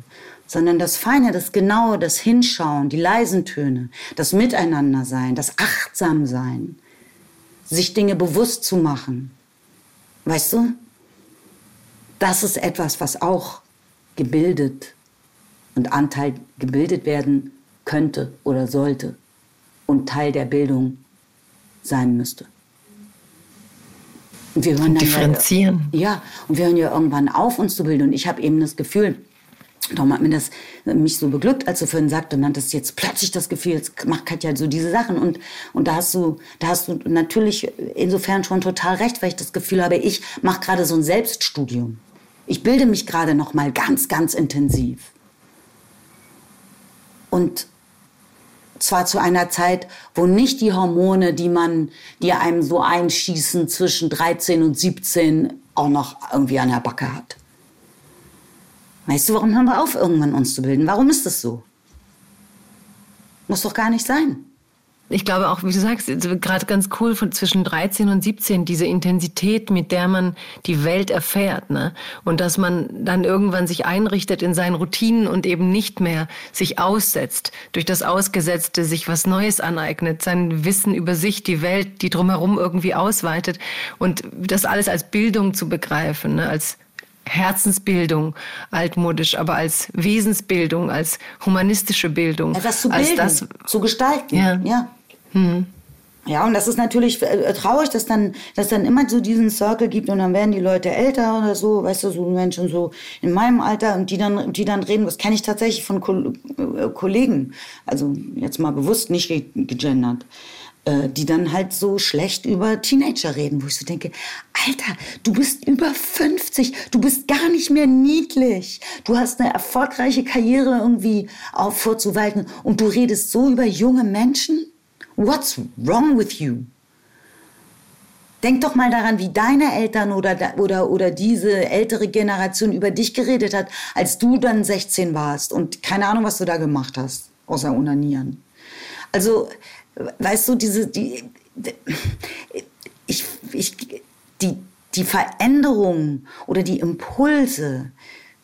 sondern das Feine, das Genaue, das Hinschauen, die leisen Töne, das Miteinandersein, das Achtsamsein, sich Dinge bewusst zu machen. Weißt du? Das ist etwas, was auch gebildet und Anteil gebildet werden könnte oder sollte und Teil der Bildung sein müsste. Und wir hören dann differenzieren. Ja, ja, und wir hören ja irgendwann auf, uns zu bilden. Und ich habe eben das Gefühl, Darum hat mir das mich so beglückt, als du vorhin sagst, und hattest jetzt plötzlich das Gefühl, jetzt macht Katja so diese Sachen. Und, und da hast du, da hast du natürlich insofern schon total recht, weil ich das Gefühl habe, ich mache gerade so ein Selbststudium. Ich bilde mich gerade noch mal ganz, ganz intensiv. Und zwar zu einer Zeit, wo nicht die Hormone, die man, die einem so einschießen zwischen 13 und 17, auch noch irgendwie an der Backe hat. Weißt du, warum hören wir auf, irgendwann uns zu bilden? Warum ist das so? Muss doch gar nicht sein ich glaube auch, wie du sagst, gerade ganz cool von zwischen 13 und 17, diese Intensität, mit der man die Welt erfährt, ne? Und dass man dann irgendwann sich einrichtet in seinen Routinen und eben nicht mehr sich aussetzt, durch das Ausgesetzte sich was Neues aneignet, sein Wissen über sich, die Welt, die drumherum irgendwie ausweitet und das alles als Bildung zu begreifen, ne? als Herzensbildung, altmodisch, aber als Wesensbildung, als humanistische Bildung. Etwas zu bilden, das, zu gestalten. Ja. ja. Hm. Ja, und das ist natürlich äh, traurig, dass dann, dass dann immer so diesen Circle gibt und dann werden die Leute älter oder so, weißt du, so Menschen so in meinem Alter und die dann, die dann reden, das kenne ich tatsächlich von Ko äh, Kollegen, also jetzt mal bewusst nicht gegendert, äh, die dann halt so schlecht über Teenager reden, wo ich so denke, Alter, du bist über 50, du bist gar nicht mehr niedlich, du hast eine erfolgreiche Karriere irgendwie auch vorzuweiten und du redest so über junge Menschen? What's wrong with you? Denk doch mal daran, wie deine Eltern oder, oder, oder diese ältere Generation über dich geredet hat, als du dann 16 warst und keine Ahnung, was du da gemacht hast, außer unanieren. Also, weißt du, diese, die, ich, ich, die, die Veränderung oder die Impulse,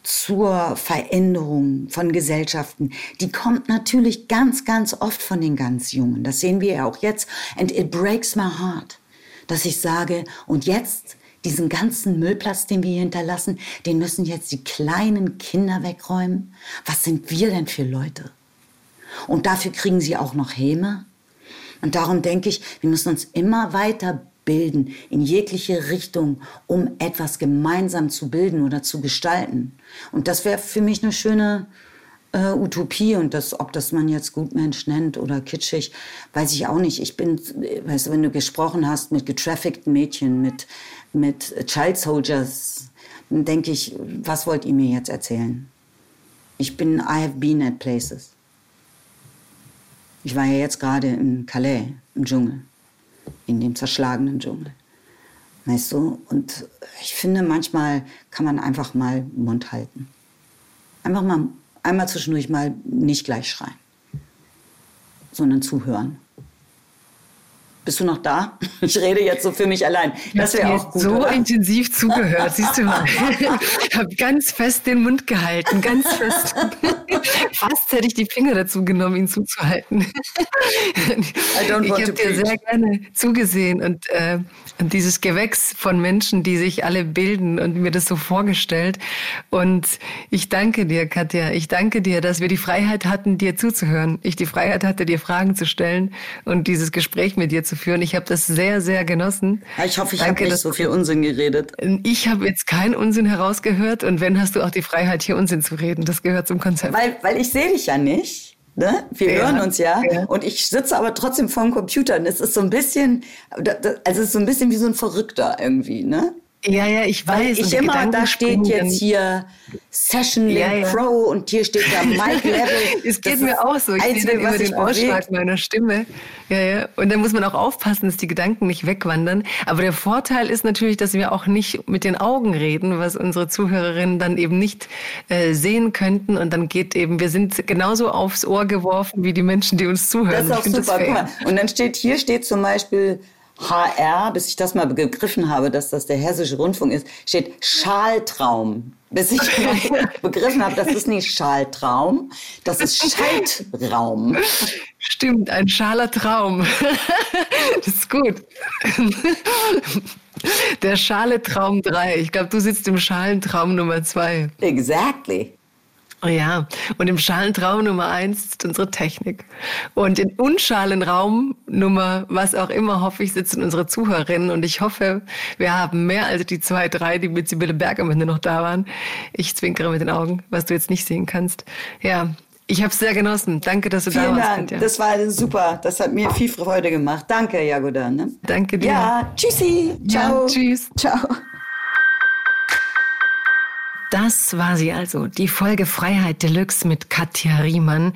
zur Veränderung von Gesellschaften, die kommt natürlich ganz, ganz oft von den ganz Jungen. Das sehen wir ja auch jetzt. And it breaks my heart, dass ich sage, und jetzt diesen ganzen Müllplatz, den wir hier hinterlassen, den müssen jetzt die kleinen Kinder wegräumen. Was sind wir denn für Leute? Und dafür kriegen sie auch noch Häme. Und darum denke ich, wir müssen uns immer weiter bilden, in jegliche Richtung, um etwas gemeinsam zu bilden oder zu gestalten. Und das wäre für mich eine schöne äh, Utopie und das, ob das man jetzt Gutmensch nennt oder kitschig, weiß ich auch nicht. Ich bin, weißt du, wenn du gesprochen hast mit getraffickten Mädchen, mit, mit Child Soldiers, dann denke ich, was wollt ihr mir jetzt erzählen? Ich bin, I have been at places. Ich war ja jetzt gerade in Calais, im Dschungel in dem zerschlagenen Dschungel. Weißt du? Und ich finde, manchmal kann man einfach mal Mund halten. Einfach mal einmal zwischendurch mal nicht gleich schreien, sondern zuhören. Bist du noch da? Ich rede jetzt so für mich allein. Das wäre auch gut. So oder? intensiv zugehört, siehst du mal. Ich habe ganz fest den Mund gehalten, ganz fest. Fast hätte ich die Finger dazu genommen, ihn zuzuhalten. ich habe dir sehr gerne zugesehen und, äh, und dieses Gewächs von Menschen, die sich alle bilden und mir das so vorgestellt. Und ich danke dir, Katja. Ich danke dir, dass wir die Freiheit hatten, dir zuzuhören. Ich die Freiheit hatte, dir Fragen zu stellen und dieses Gespräch mit dir zu führen. Ich habe das sehr, sehr genossen. Ich hoffe, ich habe nicht so viel Unsinn geredet. Ich habe jetzt keinen Unsinn herausgehört und wenn, hast du auch die Freiheit, hier Unsinn zu reden. Das gehört zum Konzept. Weil, weil ich sehe dich ja nicht. Ne? Wir ja, hören uns ja. ja. Und ich sitze aber trotzdem vor dem Computer. Und es ist so ein bisschen, also es ist so ein bisschen wie so ein Verrückter irgendwie, ne? Ja, ja, ich weiß. Weil ich immer, Gedanken da steht jetzt hier Session ja, ja. Pro und hier steht da Mic Level. es geht mir auch so. Ich Einzige, sehe über den Ausschlag meiner Stimme. Ja, ja. Und dann muss man auch aufpassen, dass die Gedanken nicht wegwandern. Aber der Vorteil ist natürlich, dass wir auch nicht mit den Augen reden, was unsere Zuhörerinnen dann eben nicht äh, sehen könnten. Und dann geht eben, wir sind genauso aufs Ohr geworfen wie die Menschen, die uns zuhören. Das ist auch super. Guck mal. Und dann steht, hier steht zum Beispiel, HR, bis ich das mal begriffen habe, dass das der Hessische Rundfunk ist, steht Schaltraum. Bis ich begriffen habe, das ist nicht Schaltraum, das ist Schaltraum. Stimmt, ein schaler Traum. Das ist gut. Der schale Traum 3. Ich glaube, du sitzt im schalen Traum Nummer 2. Exactly. Oh ja, und im Schalentraum Nummer eins ist unsere Technik. Und im Unschalenraum Nummer, was auch immer, hoffe ich, sitzen unsere Zuhörerinnen. Und ich hoffe, wir haben mehr als die zwei, drei, die mit Sibylle Berg am Ende noch da waren. Ich zwinkere mit den Augen, was du jetzt nicht sehen kannst. Ja, ich habe es sehr genossen. Danke, dass du Vielen da warst. Dank. Katja. Das war super. Das hat mir viel Freude gemacht. Danke, Jagoda. Ne? Danke dir. Ja, tschüssi. Ciao. Ja, tschüss. Ciao. Das war sie also, die Folge Freiheit Deluxe mit Katja Riemann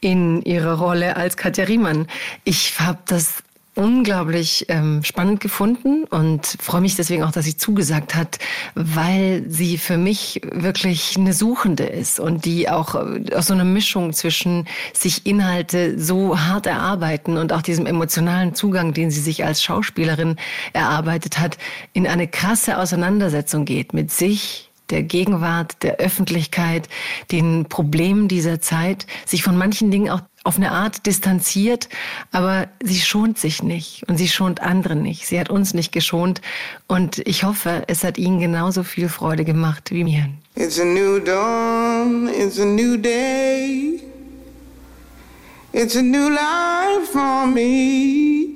in ihrer Rolle als Katja Riemann. Ich habe das unglaublich ähm, spannend gefunden und freue mich deswegen auch, dass sie zugesagt hat, weil sie für mich wirklich eine Suchende ist und die auch äh, aus so einer Mischung zwischen sich Inhalte so hart erarbeiten und auch diesem emotionalen Zugang, den sie sich als Schauspielerin erarbeitet hat, in eine krasse Auseinandersetzung geht mit sich, der Gegenwart, der Öffentlichkeit, den Problemen dieser Zeit, sich von manchen Dingen auch auf eine Art distanziert, aber sie schont sich nicht und sie schont andere nicht. Sie hat uns nicht geschont und ich hoffe, es hat Ihnen genauso viel Freude gemacht wie mir. It's a new dawn, it's a new day. It's a new life for me.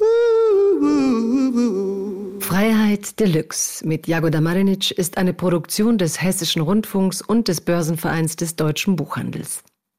Ooh, ooh, ooh, Freiheit Deluxe mit Jagoda Marinic ist eine Produktion des Hessischen Rundfunks und des Börsenvereins des deutschen Buchhandels.